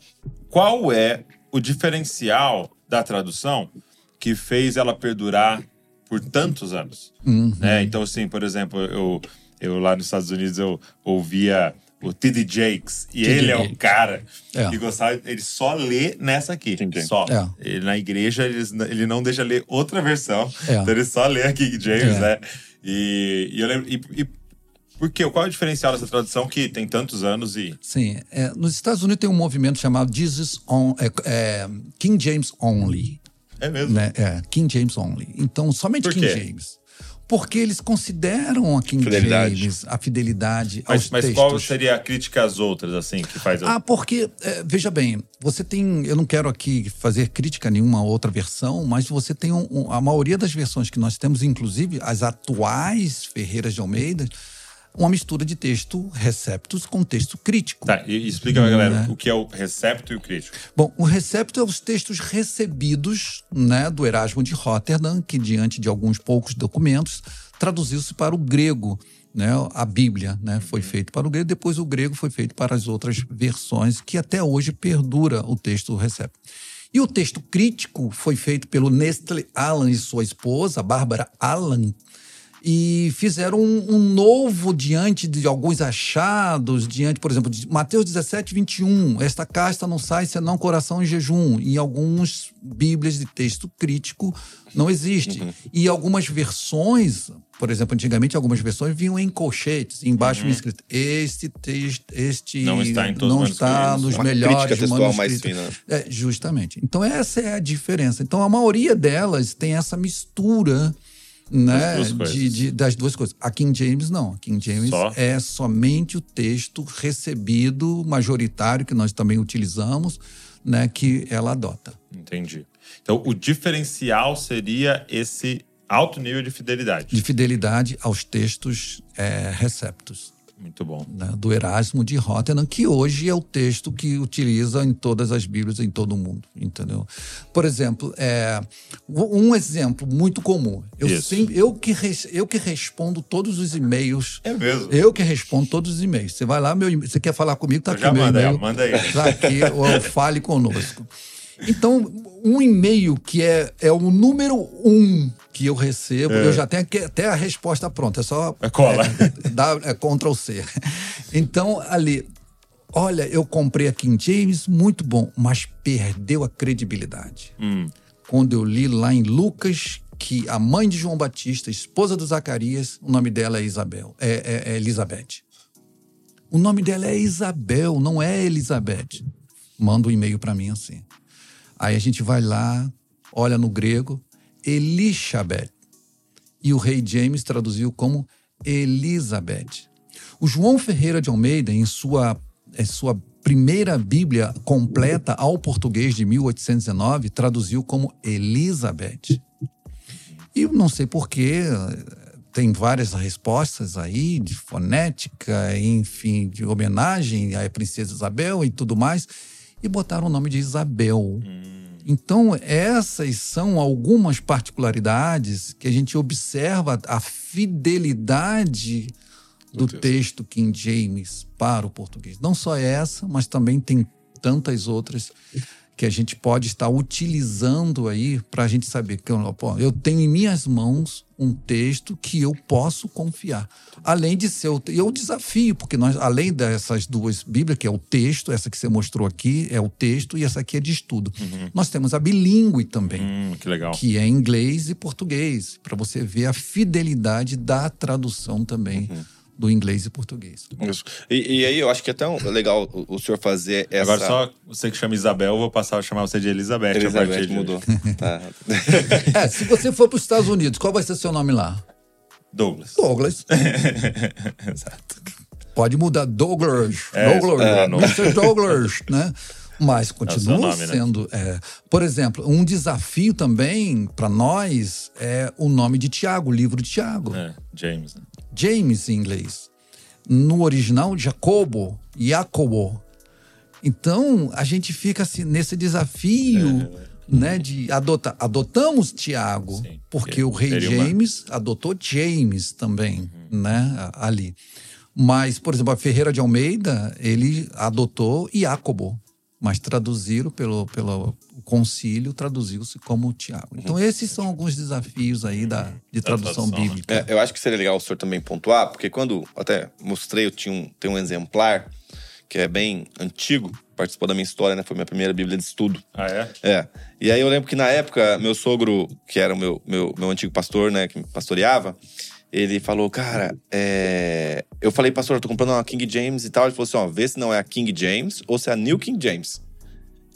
[SPEAKER 1] qual é o diferencial da tradução que fez ela perdurar por tantos anos?
[SPEAKER 3] Uhum.
[SPEAKER 1] Né? Então, assim, por exemplo, eu, eu lá nos Estados Unidos eu ouvia o T.D. Jakes. E ele é o cara é. que gostava, ele só lê nessa aqui. Só. É. Ele, na igreja, ele, ele não deixa ler outra versão. É. Então ele só lê a King James, é. né? E, e eu lembro. E, e, por quê? Qual é o diferencial dessa tradução que tem tantos anos e.
[SPEAKER 3] Sim. É, nos Estados Unidos tem um movimento chamado Jesus on, é, King James Only.
[SPEAKER 1] É mesmo?
[SPEAKER 3] Né? É, King James Only. Então, somente King James porque eles consideram a King fidelidade. James a fidelidade
[SPEAKER 1] mas,
[SPEAKER 3] aos
[SPEAKER 1] mas
[SPEAKER 3] textos.
[SPEAKER 1] qual seria a crítica às outras, assim, que faz...
[SPEAKER 3] Ah, porque, é, veja bem, você tem... Eu não quero aqui fazer crítica a nenhuma outra versão, mas você tem um, um, a maioria das versões que nós temos, inclusive as atuais Ferreiras de Almeida, uma mistura de texto receptus com texto crítico.
[SPEAKER 1] Tá, e explica pra galera né? o que é o recepto e o crítico.
[SPEAKER 3] Bom, o recepto é os textos recebidos né, do Erasmo de Rotterdam, que diante de alguns poucos documentos traduziu-se para o grego. Né, a Bíblia né, foi uhum. feito para o grego, depois o grego foi feito para as outras versões, que até hoje perdura o texto recepto. E o texto crítico foi feito pelo Nestle Alan e sua esposa, Bárbara Alan, e fizeram um, um, novo diante de alguns achados, diante, por exemplo, de Mateus 17, 21. Esta casta não sai senão coração em jejum. Em alguns bíblias de texto crítico não existe. Uhum. E algumas versões, por exemplo, antigamente algumas versões vinham em colchetes, embaixo uhum. escrito: este texto, este
[SPEAKER 1] não está, em todos
[SPEAKER 3] não está nos Uma melhores
[SPEAKER 2] manuscritos. mais fina.
[SPEAKER 3] É, justamente. Então essa é a diferença. Então a maioria delas tem essa mistura né, de, de, das duas coisas. A King James não. A King James Só? é somente o texto recebido, majoritário, que nós também utilizamos, né, que ela adota.
[SPEAKER 1] Entendi. Então, o diferencial seria esse alto nível de fidelidade.
[SPEAKER 3] De fidelidade aos textos é, receptos.
[SPEAKER 1] Muito bom.
[SPEAKER 3] Né, do Erasmo de Rotterdam, que hoje é o texto que utiliza em todas as Bíblias em todo o mundo, entendeu? Por exemplo, é, um exemplo muito comum. Eu, sempre, eu, que, eu que respondo todos os e-mails.
[SPEAKER 1] É mesmo?
[SPEAKER 3] Eu que respondo todos os e-mails. Você vai lá, meu, você quer falar comigo, tá eu aqui meu manda, e-mail.
[SPEAKER 1] Manda aí.
[SPEAKER 3] Tá aqui, ou fale conosco. [laughs] Então, um e-mail que é, é o número um que eu recebo, é. eu já tenho até a resposta pronta, é só
[SPEAKER 1] é cola.
[SPEAKER 3] É, dá, é Ctrl C. Então, ali, olha, eu comprei a King James, muito bom, mas perdeu a credibilidade.
[SPEAKER 1] Hum.
[SPEAKER 3] Quando eu li lá em Lucas que a mãe de João Batista, esposa do Zacarias, o nome dela é Isabel, é, é, é Elizabeth. O nome dela é Isabel, não é Elizabeth. Manda um e-mail para mim assim. Aí a gente vai lá, olha no grego, Elishabeth. E o rei James traduziu como Elizabeth. O João Ferreira de Almeida, em sua, em sua primeira Bíblia completa ao português de 1819, traduziu como Elizabeth. E não sei porquê, tem várias respostas aí, de fonética, enfim, de homenagem à princesa Isabel e tudo mais, e botaram o nome de Isabel. Hum. Então, essas são algumas particularidades que a gente observa a fidelidade do texto King James para o português. Não só essa, mas também tem tantas outras que a gente pode estar utilizando aí para a gente saber que eu, eu tenho em minhas mãos um texto que eu posso confiar. Além de ser o, eu desafio, porque nós, além dessas duas Bíblias, que é o texto, essa que você mostrou aqui é o texto e essa aqui é de estudo. Uhum. Nós temos a bilíngue também,
[SPEAKER 1] hum, que legal,
[SPEAKER 3] que é inglês e português, para você ver a fidelidade da tradução também. Uhum do inglês e português.
[SPEAKER 2] Isso. E, e, aí eu acho que é tão legal o, o, senhor fazer essa.
[SPEAKER 1] Agora só você que chama Isabel, eu vou passar a chamar você de Elizabeth.
[SPEAKER 2] Elizabeth mudou. [laughs] tá. [laughs]
[SPEAKER 3] é, se você for para os Estados Unidos, qual vai ser seu nome lá?
[SPEAKER 1] Douglas.
[SPEAKER 3] Douglas. [laughs]
[SPEAKER 1] Exato.
[SPEAKER 3] Pode mudar Douglas. É, Douglas. É, Mr. Douglas, né? Mas continua é nome, né? sendo. Né? É, por exemplo, um desafio também para nós é o nome de Tiago, o livro de Tiago.
[SPEAKER 1] É, James. Né?
[SPEAKER 3] James em inglês. No original, Jacobo, Jacobo. Então, a gente fica assim, nesse desafio é, né, de adotar. Adotamos Tiago, Sim, porque o rei James uma... adotou James também, uhum. né, ali. Mas, por exemplo, a Ferreira de Almeida, ele adotou Jacobo mas traduziram pelo, pelo concílio, traduziu-se como Tiago. Então, uhum. esses são alguns desafios aí da, de tradução, tradução bíblica.
[SPEAKER 2] É, eu acho que seria legal o senhor também pontuar, porque quando até mostrei, eu tinha um, tem um exemplar que é bem antigo, participou da minha história, né? Foi minha primeira Bíblia de estudo.
[SPEAKER 1] Ah, é?
[SPEAKER 2] É. E aí eu lembro que na época, meu sogro, que era o meu, meu, meu antigo pastor, né, que me pastoreava, ele falou, cara, é... eu falei, pastor, eu tô comprando uma King James e tal. Ele falou assim: ó, vê se não é a King James ou se é a New King James.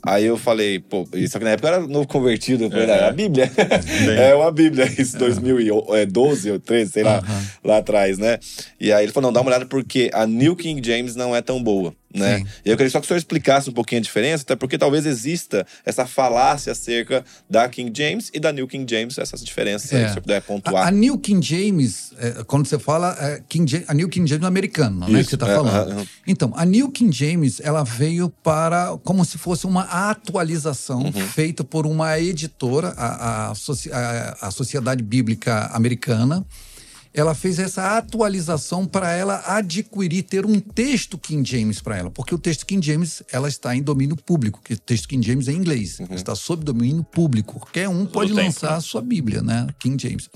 [SPEAKER 2] Aí eu falei, pô, só que na época eu era novo convertido, eu falei, é, a Bíblia. [laughs] é uma Bíblia, isso, 2012 ou 13, sei lá, lá atrás, né? E aí ele falou, não, dá uma olhada porque a New King James não é tão boa né? E eu queria só que o senhor explicasse um pouquinho a diferença, até porque talvez exista essa falácia acerca da King James e da New King James, essas diferenças é. aí, se você puder pontuar.
[SPEAKER 3] A, a New King James, é, quando você fala é, King James, a New King James americana, né? Que você está é, falando. Então, a New King James, ela veio para como se fosse uma atualização uhum. feita por uma editora, a, a, a Sociedade Bíblica Americana ela fez essa atualização para ela adquirir, ter um texto King James para ela, porque o texto King James ela está em domínio público, que o texto King James é em inglês, uhum. está sob domínio público. Qualquer um pode lançar a sua Bíblia, né? King James.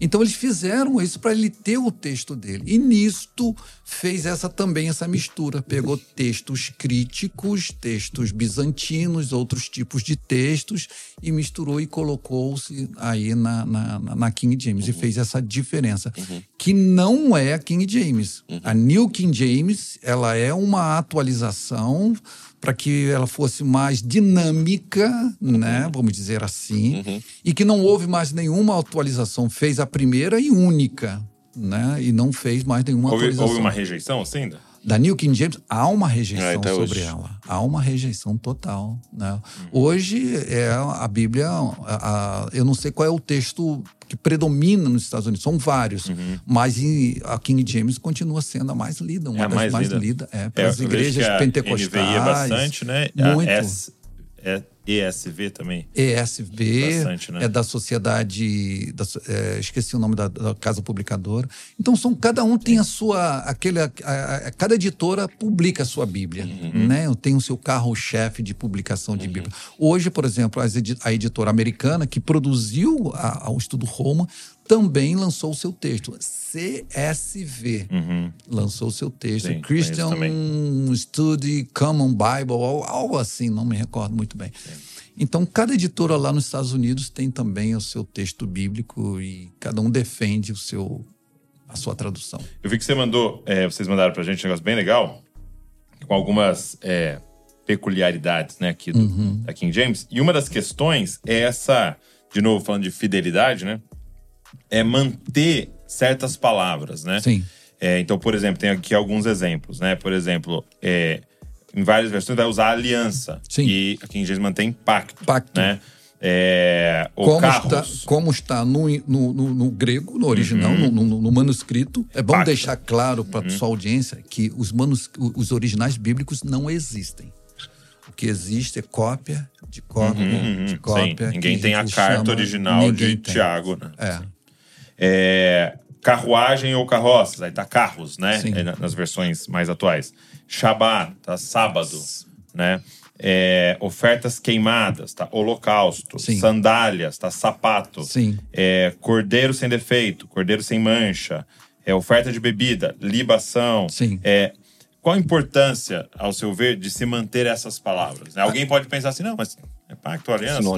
[SPEAKER 3] Então eles fizeram isso para ele ter o texto dele. E nisto fez essa também essa mistura. Pegou textos críticos, textos bizantinos, outros tipos de textos e misturou e colocou-se aí na, na, na, King James. Uhum. E fez essa diferença. Uhum. Que não é a King James. Uhum. A New King James, ela é uma atualização para que ela fosse mais dinâmica, uhum. né, vamos dizer assim, uhum. e que não houve mais nenhuma atualização, fez a primeira e única, né, e não fez mais nenhuma
[SPEAKER 1] houve,
[SPEAKER 3] atualização.
[SPEAKER 1] Houve uma rejeição assim ainda?
[SPEAKER 3] da New King James, há uma rejeição é, sobre hoje. ela. Há uma rejeição total. Né? Uhum. Hoje, é a Bíblia, a, a, eu não sei qual é o texto que predomina nos Estados Unidos, são vários, uhum. mas a King James continua sendo a mais lida, uma é das mais, mais lidas. Lida, é, para as é, igrejas pentecostais. NVI é
[SPEAKER 1] bastante, né? Muito. A S, é, ESV também.
[SPEAKER 3] ESV Bastante, né? é da sociedade, da, é, esqueci o nome da, da, casa publicadora. Então são cada um tem a sua aquele a, a, cada editora publica a sua Bíblia, uhum. né? Tem o seu carro-chefe de publicação de uhum. Bíblia. Hoje, por exemplo, a editora americana que produziu o estudo Roma também lançou o seu texto. CSV uhum. lançou o seu texto. Sim, Christian Study Common Bible, algo assim, não me recordo muito bem. Sim. Então, cada editora lá nos Estados Unidos tem também o seu texto bíblico e cada um defende o seu, a sua tradução.
[SPEAKER 1] Eu vi que você mandou, é, vocês mandaram pra gente um negócio bem legal, com algumas é, peculiaridades né, aqui do, uhum. da King James. E uma das questões é essa, de novo, falando de fidelidade, né? É manter certas palavras, né?
[SPEAKER 3] Sim.
[SPEAKER 1] É, então, por exemplo, tem aqui alguns exemplos, né? Por exemplo, é, em várias versões vai usar aliança.
[SPEAKER 3] Sim.
[SPEAKER 1] E aqui em inglês mantém pacto.
[SPEAKER 3] Pacto.
[SPEAKER 1] Né? É,
[SPEAKER 3] como, está, como está no, no, no, no grego, no original, uhum. no, no, manuscrito. É bom deixar claro para uhum. sua audiência que os, manus, os originais bíblicos não existem. O que existe é cópia de cópia uhum, de cópia.
[SPEAKER 1] Sim. Ninguém tem a carta chama, original de tem. Tiago, né? É. É, carruagem ou carroças, aí tá carros, né? É, nas versões mais atuais. Shabat, tá sábado, né? É, ofertas queimadas, tá? Holocausto. Sim. Sandálias, tá? Sapato.
[SPEAKER 3] Sim.
[SPEAKER 1] É, cordeiro sem defeito, cordeiro sem mancha. É, oferta de bebida, libação.
[SPEAKER 3] Sim.
[SPEAKER 1] É, qual a importância, ao seu ver, de se manter essas palavras? Né? Alguém pode pensar assim, não, mas é pacto, aliança, tal.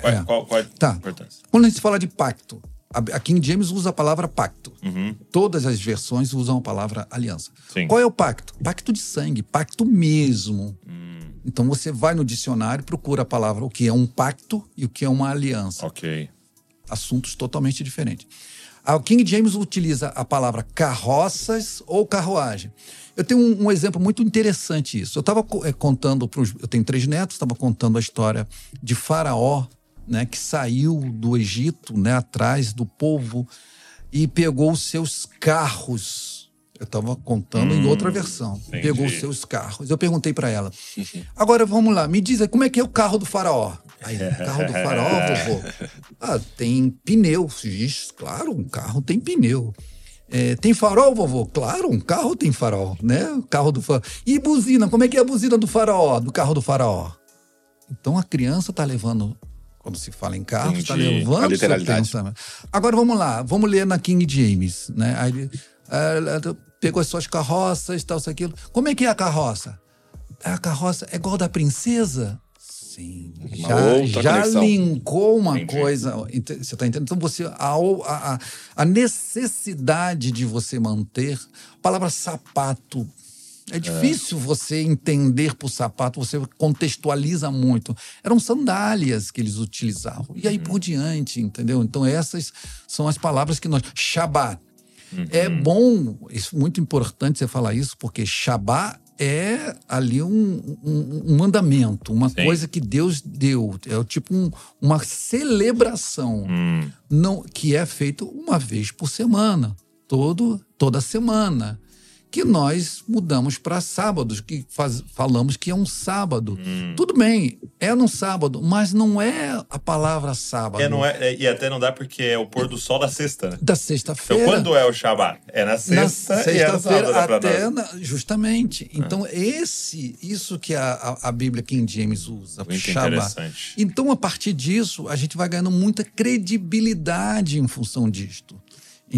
[SPEAKER 1] Qual, é. qual, qual é a tá. importância?
[SPEAKER 3] Quando a gente fala de pacto, a King James usa a palavra pacto.
[SPEAKER 1] Uhum.
[SPEAKER 3] Todas as versões usam a palavra aliança.
[SPEAKER 1] Sim.
[SPEAKER 3] Qual é o pacto? Pacto de sangue, pacto mesmo. Hum. Então você vai no dicionário, procura a palavra o que é um pacto e o que é uma aliança.
[SPEAKER 1] Ok.
[SPEAKER 3] Assuntos totalmente diferentes. A King James utiliza a palavra carroças ou carruagem. Eu tenho um, um exemplo muito interessante isso. Eu estava é, contando para Eu tenho três netos, estava contando a história de Faraó né, que saiu do Egito, né, atrás do povo e pegou os seus carros. Eu estava contando hum, em outra versão. Entendi. Pegou os seus carros. Eu perguntei para ela. [laughs] Agora vamos lá, me diz aí, como é que é o carro do faraó? Aí, o [laughs] carro do faraó, vovô? Ah, tem pneu. Diz, claro, um carro tem pneu. É, tem farol, vovô? Claro, um carro tem farol, né? O carro do faraó. E buzina, como é que é a buzina do faraó, do carro do faraó? Então a criança está levando quando se fala em carro, está levando a literalidade. Agora vamos lá, vamos ler na King James, né? Aí ele uh, pegou as suas carroças, tal, isso, aquilo. Como é que é a carroça? A carroça é igual da princesa? Sim. Uma já já linkou uma Entendi. coisa. Você está entendendo? Então, você, a, a, a necessidade de você manter. A palavra sapato é difícil é. você entender por sapato, você contextualiza muito. Eram sandálias que eles utilizavam. E aí uhum. por diante, entendeu? Então essas são as palavras que nós. Shabat. Uhum. É bom, isso muito importante você falar isso, porque Shabat é ali um, um, um mandamento, uma Sim. coisa que Deus deu. É tipo um, uma celebração
[SPEAKER 1] hum.
[SPEAKER 3] não, que é feito uma vez por semana, todo, toda semana que nós mudamos para sábados, que faz, falamos que é um sábado.
[SPEAKER 1] Hum.
[SPEAKER 3] Tudo bem, é no sábado, mas não é a palavra sábado.
[SPEAKER 1] É, não é, é- e até não dá porque é o pôr do sol da sexta, né?
[SPEAKER 3] Da
[SPEAKER 1] Então,
[SPEAKER 3] sexta-feira.
[SPEAKER 1] quando é o Shabat? É na sexta,
[SPEAKER 3] na
[SPEAKER 1] e é no sábado
[SPEAKER 3] até na- justamente. Então esse, isso que a, a, a Bíblia King James usa,
[SPEAKER 1] Muito
[SPEAKER 3] Shabat.
[SPEAKER 1] interessante.
[SPEAKER 3] Então a partir disso a gente vai ganhando muita credibilidade em função disto.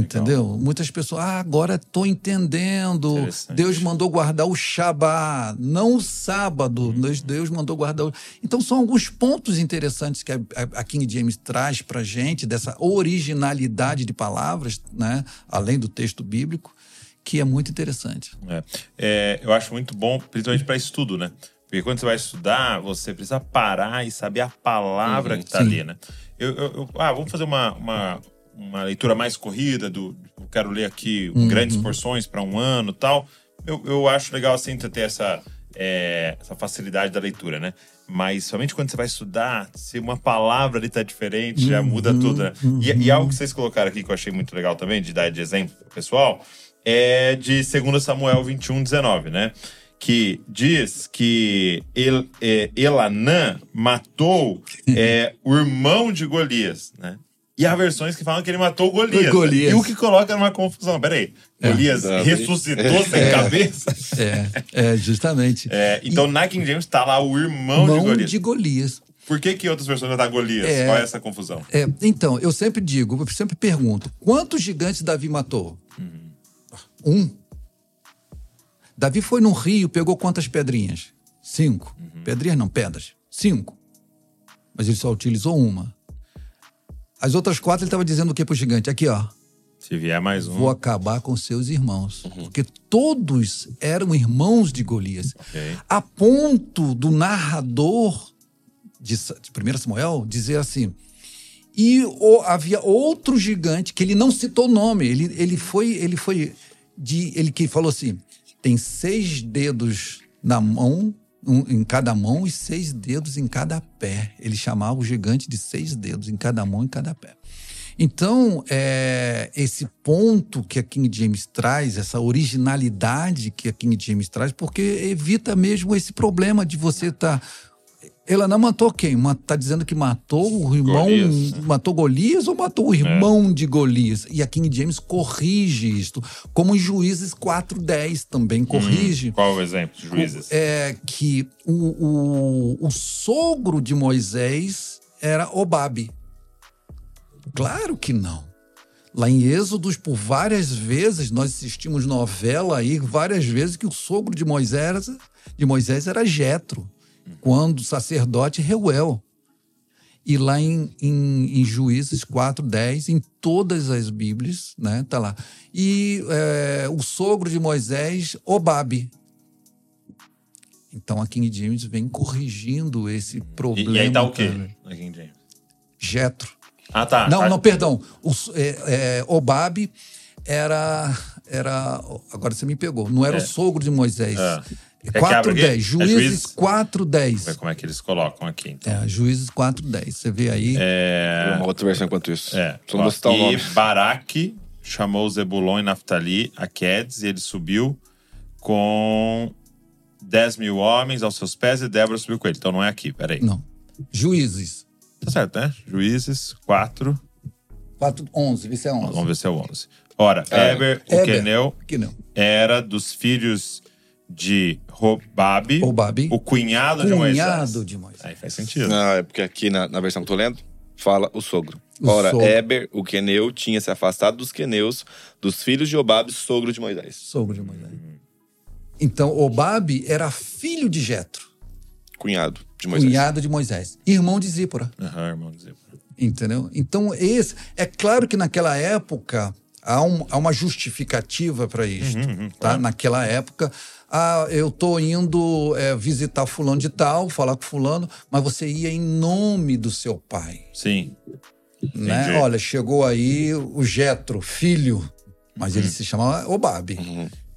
[SPEAKER 3] Entendeu? Muitas pessoas, ah, agora estou entendendo. Deus mandou guardar o Shabat, não o sábado.
[SPEAKER 1] Uhum.
[SPEAKER 3] Deus, Deus mandou guardar o. Então, são alguns pontos interessantes que a, a- King James traz para gente, dessa originalidade de palavras, né? além do texto bíblico, que é muito interessante.
[SPEAKER 1] É. É, eu acho muito bom, principalmente para estudo, né? Porque quando você vai estudar, você precisa parar e saber a palavra
[SPEAKER 2] Uhum,
[SPEAKER 1] que está ali, né? Eu, eu- eu- ah, vamos fazer uma, uma, uma leitura mais corrida, do, eu quero ler aqui
[SPEAKER 3] Uhum.
[SPEAKER 1] grandes porções para um ano e tal. Eu, eu acho legal, assim, ter essa, é, essa facilidade da leitura, né? Mas somente quando você vai estudar, se uma palavra ali tá diferente, já
[SPEAKER 3] Uhum,
[SPEAKER 1] muda tudo, né? E, e algo que vocês colocaram aqui que eu achei muito legal também, de dar de exemplo pessoal, é de 2 Samuel 21, 19, né? Que diz que El, é, Elanã matou [laughs] é, o irmão de Golias, né? E há versões que falam que ele matou Golias. né?
[SPEAKER 3] Golias.
[SPEAKER 1] E o que coloca numa confusão. Peraí, Golias
[SPEAKER 2] É.
[SPEAKER 1] ressuscitou sem cabeça?
[SPEAKER 3] É, é justamente.
[SPEAKER 1] É, então na King James tá lá o irmão de
[SPEAKER 3] Mão
[SPEAKER 1] Golias.
[SPEAKER 3] de Golias.
[SPEAKER 1] Por que que outras versões tá Golias?
[SPEAKER 3] É.
[SPEAKER 1] Qual é essa confusão?
[SPEAKER 3] É, então, eu sempre digo, eu sempre pergunto: quantos gigantes Davi matou? Um. Davi foi num rio, pegou quantas pedrinhas? Cinco. Pedrinhas não, pedras. Cinco. Mas ele só utilizou uma. As outras quatro ele estava dizendo o que pro gigante? Aqui, ó.
[SPEAKER 1] Se vier mais um.
[SPEAKER 3] Vou acabar com seus irmãos. Porque todos eram irmãos de Golias.
[SPEAKER 1] Ok.
[SPEAKER 3] A ponto do narrador de, de 1 Samuel dizer assim. E o- havia outro gigante que ele não citou o nome. Ele, ele foi. Ele foi. De, ele que falou assim: tem seis dedos na mão, um em cada mão, e seis dedos em cada pé. Ele chamava o gigante de seis dedos em cada mão e em cada pé. Então, é, esse ponto que a King James traz, essa originalidade que a King James traz, porque evita mesmo esse problema de você estar. Ela não matou quem? Está dizendo que matou o irmão,
[SPEAKER 1] Golias, né?
[SPEAKER 3] matou Golias ou matou o irmão de Golias? E a King James corrige isto, como em Juízes 4.10 também corrige
[SPEAKER 1] Qual o exemplo? Juízes.
[SPEAKER 3] é que o, o, o sogro de Moisés era Obabe. Claro que não. Lá em Êxodos, por várias vezes, nós assistimos novela aí, várias vezes, que o sogro de Moisés, de Moisés era Jetro, quando o sacerdote Reuel. E lá em, em, em Juízes 4.10, em todas as Bíblias, né, tá lá. E é, o sogro de Moisés, Obabe. Então a King James vem corrigindo esse problema.
[SPEAKER 1] E, e aí tá o quê?
[SPEAKER 3] cara.
[SPEAKER 1] na King James?
[SPEAKER 3] Jetro.
[SPEAKER 1] Ah, tá.
[SPEAKER 3] Não,
[SPEAKER 1] tá.
[SPEAKER 3] não, perdão. O, é, é, Obabe era, era. Agora você me pegou. Não era
[SPEAKER 1] É.
[SPEAKER 3] o sogro de Moisés.
[SPEAKER 1] É. É que
[SPEAKER 3] 4.10.
[SPEAKER 1] abre aqui? É
[SPEAKER 3] Juízes
[SPEAKER 1] Juízes?
[SPEAKER 3] 4.10.
[SPEAKER 1] Ver como é que eles colocam aqui, então.
[SPEAKER 3] É, Juízes 4.10. Você vê aí.
[SPEAKER 1] É.
[SPEAKER 2] Uma outra versão enquanto isso.
[SPEAKER 1] É.
[SPEAKER 2] Só não citar o
[SPEAKER 1] e
[SPEAKER 2] nome.
[SPEAKER 1] Baraque chamou Zebulon e Naftali a Quedes e ele subiu com 10 mil homens aos seus pés e Débora subiu com ele. Então não é aqui, peraí.
[SPEAKER 3] Não. Juízes.
[SPEAKER 1] Tá certo, né? Juízes 4.
[SPEAKER 3] 4.11. Isso é 11.
[SPEAKER 1] Vamos ver se é o 11. Ora,
[SPEAKER 2] É.
[SPEAKER 1] Eber, o
[SPEAKER 3] Eber.
[SPEAKER 1] Queneu,
[SPEAKER 3] Que não.
[SPEAKER 1] era dos filhos de Robabe,
[SPEAKER 3] Obabe.
[SPEAKER 1] o cunhado, de Moisés.
[SPEAKER 3] Cunhado de Moisés.
[SPEAKER 1] Aí faz sentido.
[SPEAKER 2] Não, é porque aqui na, na versão que eu tô lendo, fala o sogro.
[SPEAKER 3] O
[SPEAKER 2] Ora,
[SPEAKER 3] sogro.
[SPEAKER 2] Eber, o queneu, tinha se afastado dos queneus, dos filhos de Obabe, sogro de Moisés.
[SPEAKER 3] Sogro de Moisés. Então, Obabe era filho de Jetro,
[SPEAKER 2] Cunhado de Moisés.
[SPEAKER 3] cunhado de Moisés, irmão de Zípora.
[SPEAKER 1] Aham, irmão de Zebra.
[SPEAKER 3] Entendeu? Então, esse. É claro que naquela época há, um- há uma justificativa para isto. tá? Naquela época, ah, eu tô indo é, visitar fulano de tal, falar com fulano, mas você ia em nome do seu pai.
[SPEAKER 1] Sim.
[SPEAKER 3] Né? Olha, chegou aí o Jetro, filho, mas ele se chamava Obabe.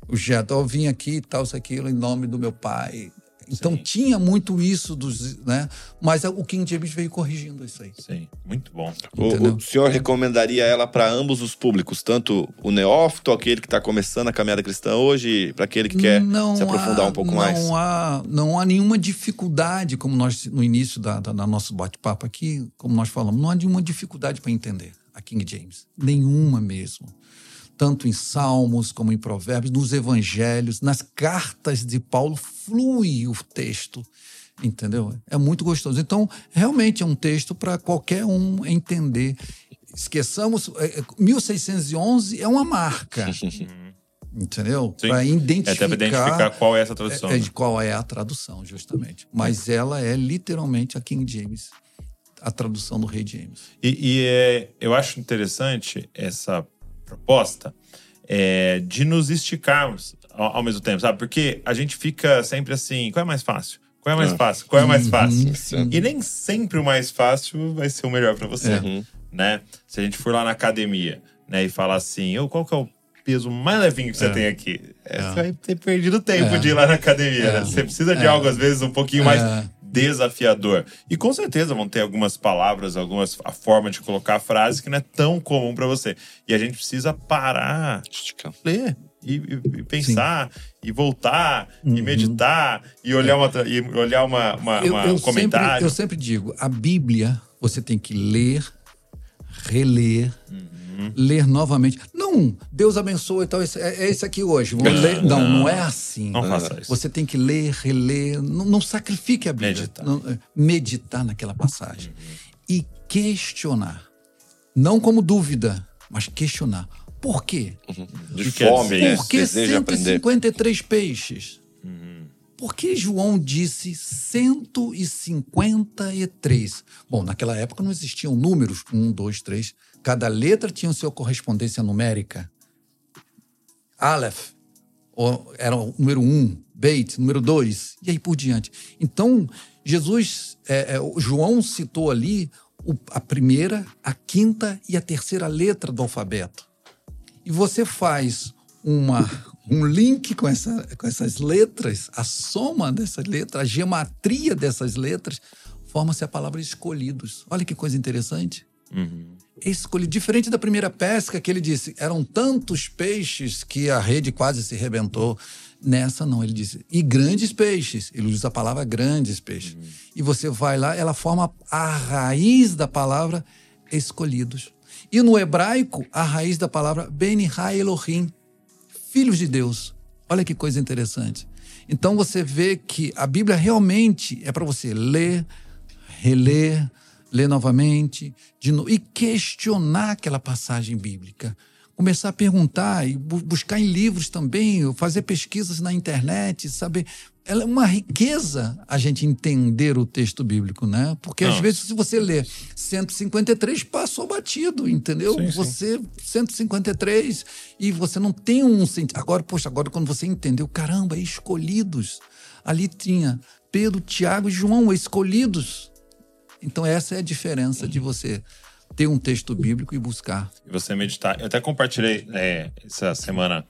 [SPEAKER 3] O Jetro, eu vim aqui e tal, isso, aquilo, em nome do meu pai. Então
[SPEAKER 1] Sim.
[SPEAKER 3] tinha muito isso dos, né? Mas o King James veio corrigindo isso aí.
[SPEAKER 1] Sim, muito bom.
[SPEAKER 2] O, o senhor recomendaria ela para ambos os públicos, tanto o neófito, aquele que está começando a caminhada cristã hoje, para aquele que quer se aprofundar
[SPEAKER 3] há-
[SPEAKER 2] um pouco
[SPEAKER 3] não
[SPEAKER 2] mais?
[SPEAKER 3] Há, não há nenhuma dificuldade, como nós, no início da, da, da nosso bate-papo aqui, como nós falamos, não há nenhuma dificuldade para entender a King James. Nenhuma mesmo. Tanto em Salmos como em Provérbios, nos Evangelhos, nas cartas de Paulo, flui o texto. Entendeu? É muito gostoso. Então, realmente é um texto para qualquer um entender. Esqueçamos, é, é, 1611 é uma marca. Entendeu?
[SPEAKER 1] Sim.
[SPEAKER 3] Para
[SPEAKER 1] É
[SPEAKER 3] identificar,
[SPEAKER 1] até pra identificar qual é essa tradução.
[SPEAKER 3] é, é de qual é a tradução, justamente. Mas ela é literalmente a King James, a tradução do Rei James.
[SPEAKER 1] E, e, é, eu acho interessante essa proposta é, de nos esticarmos ao, ao mesmo tempo, sabe? Porque a gente fica sempre assim: qual é mais fácil? Qual é mais
[SPEAKER 2] Ah.
[SPEAKER 1] fácil? Qual é mais fácil?
[SPEAKER 2] Sim.
[SPEAKER 1] E nem sempre o mais fácil vai ser o melhor pra você,
[SPEAKER 2] Uhum.
[SPEAKER 1] né? Se a gente for lá na academia, né, e falar assim, "Ô, qual que é o peso mais levinho que você tem aqui? É, Você vai ter perdido tempo
[SPEAKER 3] É.
[SPEAKER 1] de ir lá na academia,
[SPEAKER 3] É.
[SPEAKER 1] né? Você precisa de
[SPEAKER 3] É.
[SPEAKER 1] algo, às vezes, um pouquinho mais
[SPEAKER 3] É.
[SPEAKER 1] desafiador. E com certeza vão ter algumas palavras, algumas a forma de colocar frases que não é tão comum pra você. E a gente precisa parar, ler e, e- pensar e voltar e meditar e olhar uma e olhar uma, uma-
[SPEAKER 3] Eu,
[SPEAKER 1] uma-
[SPEAKER 3] eu
[SPEAKER 1] um comentário.
[SPEAKER 3] Sempre, eu sempre digo, a Bíblia você tem que ler, reler,
[SPEAKER 1] Uhum.
[SPEAKER 3] ler novamente. Não, Deus abençoe, então esse, é, é esse aqui hoje. Vou ler. Não, não é assim.
[SPEAKER 1] Não faça isso.
[SPEAKER 3] Você tem que ler, reler, não, não sacrifique a Bíblia.
[SPEAKER 1] Meditar.
[SPEAKER 3] Não, é, meditar naquela passagem. E questionar. Não como dúvida, mas questionar. Por quê?
[SPEAKER 2] De
[SPEAKER 1] que quer
[SPEAKER 2] fome, né?
[SPEAKER 3] Por que
[SPEAKER 2] Deseja aprender.
[SPEAKER 3] 153 peixes?
[SPEAKER 1] Uhum.
[SPEAKER 3] Por que João disse 153? Bom, naquela época não existiam números, um, dois, três. Cada letra tinha sua correspondência numérica. Aleph, era o número um, Beit, número dois, e aí por diante. Então, Jesus, é, é, João citou ali o- a primeira, a quinta e a terceira letra do alfabeto e você faz uma, um link com, essa, com essas letras, a soma dessas letras, a geometria dessas letras, forma-se a palavra escolhidos. Olha que coisa interessante. Escolhido. Diferente da primeira pesca que ele disse, eram tantos peixes que a rede quase se rebentou. Nessa não, ele disse, e grandes peixes. Ele usa a palavra grandes peixes. E você vai lá, ela forma a raiz da palavra escolhidos. E no hebraico, a raiz da palavra Benihai Elohim, filhos de Deus. Olha que coisa interessante. Então você vê que a Bíblia realmente é para você ler, reler, ler novamente, de no... e questionar aquela passagem bíblica. Começar a perguntar e bu- buscar em livros também, fazer pesquisas na internet, saber. Ela é uma riqueza a gente entender o texto bíblico, né? Porque às
[SPEAKER 1] Não.
[SPEAKER 3] vezes, se você ler 153, passou batido, entendeu?
[SPEAKER 1] Sim, sim.
[SPEAKER 3] você, 153, e você não tem um sentido. Agora, poxa, agora quando você entendeu, caramba, escolhidos. Ali tinha Pedro, Tiago e João, escolhidos. Então, essa é a diferença de você ter um texto bíblico e buscar.
[SPEAKER 1] E você meditar. Eu até compartilhei é, essa semana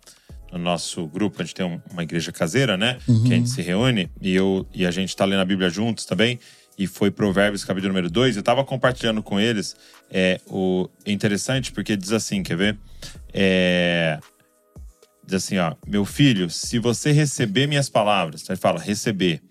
[SPEAKER 1] no nosso grupo, a gente tem um- uma igreja caseira, né? Que a gente se reúne e, eu, e a gente tá lendo a Bíblia juntos também. E foi Provérbios, capítulo número 2. Eu tava compartilhando com eles. É, o, é interessante porque diz assim: quer ver? É, diz assim, ó, meu filho, se você receber minhas palavras, ele fala receber,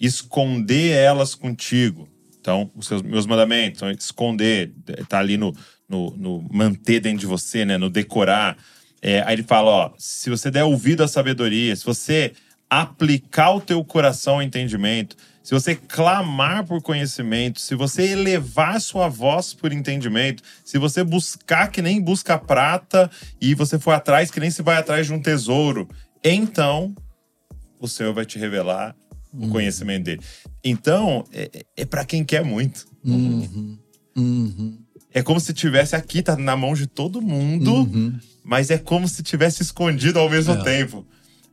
[SPEAKER 1] esconder elas contigo. Então, os seus meus mandamentos, então, esconder, tá ali no, no, no manter dentro de você, né, no decorar. É, aí ele fala, ó, se você der ouvido à sabedoria, se você aplicar o teu coração ao entendimento, se você clamar por conhecimento, se você elevar sua voz por entendimento, se você buscar que nem busca prata e você for atrás que nem se vai atrás de um tesouro, então o Senhor vai te revelar o conhecimento dele. Então, é, é para quem quer muito.
[SPEAKER 3] Uhum. Uhum.
[SPEAKER 1] É como se tivesse aqui, tá na mão de todo mundo,
[SPEAKER 3] Uhum.
[SPEAKER 1] mas é como se tivesse escondido ao mesmo
[SPEAKER 3] É.
[SPEAKER 1] tempo.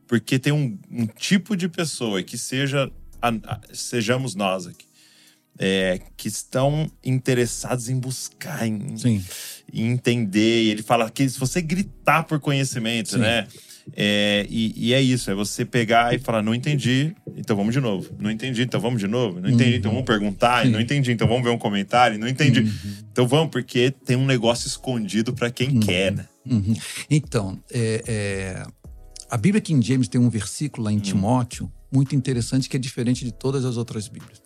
[SPEAKER 1] Porque tem um, um tipo de pessoa que seja a- a- sejamos nós aqui, é, que estão interessados em buscar, em, em entender. E ele fala que se você gritar por conhecimento,
[SPEAKER 3] Sim.
[SPEAKER 1] né? É, e, e é isso, é você pegar e falar, não entendi, então vamos de novo. Não entendi, então vamos de novo. Não entendi, então vamos perguntar. Não entendi, então vamos ver um comentário. Não entendi. Então vamos, porque tem um negócio escondido para quem quer, né?
[SPEAKER 3] Uhum. Então, é, é, a Bíblia King James tem um versículo lá em Timóteo muito interessante que é diferente de todas as outras Bíblias.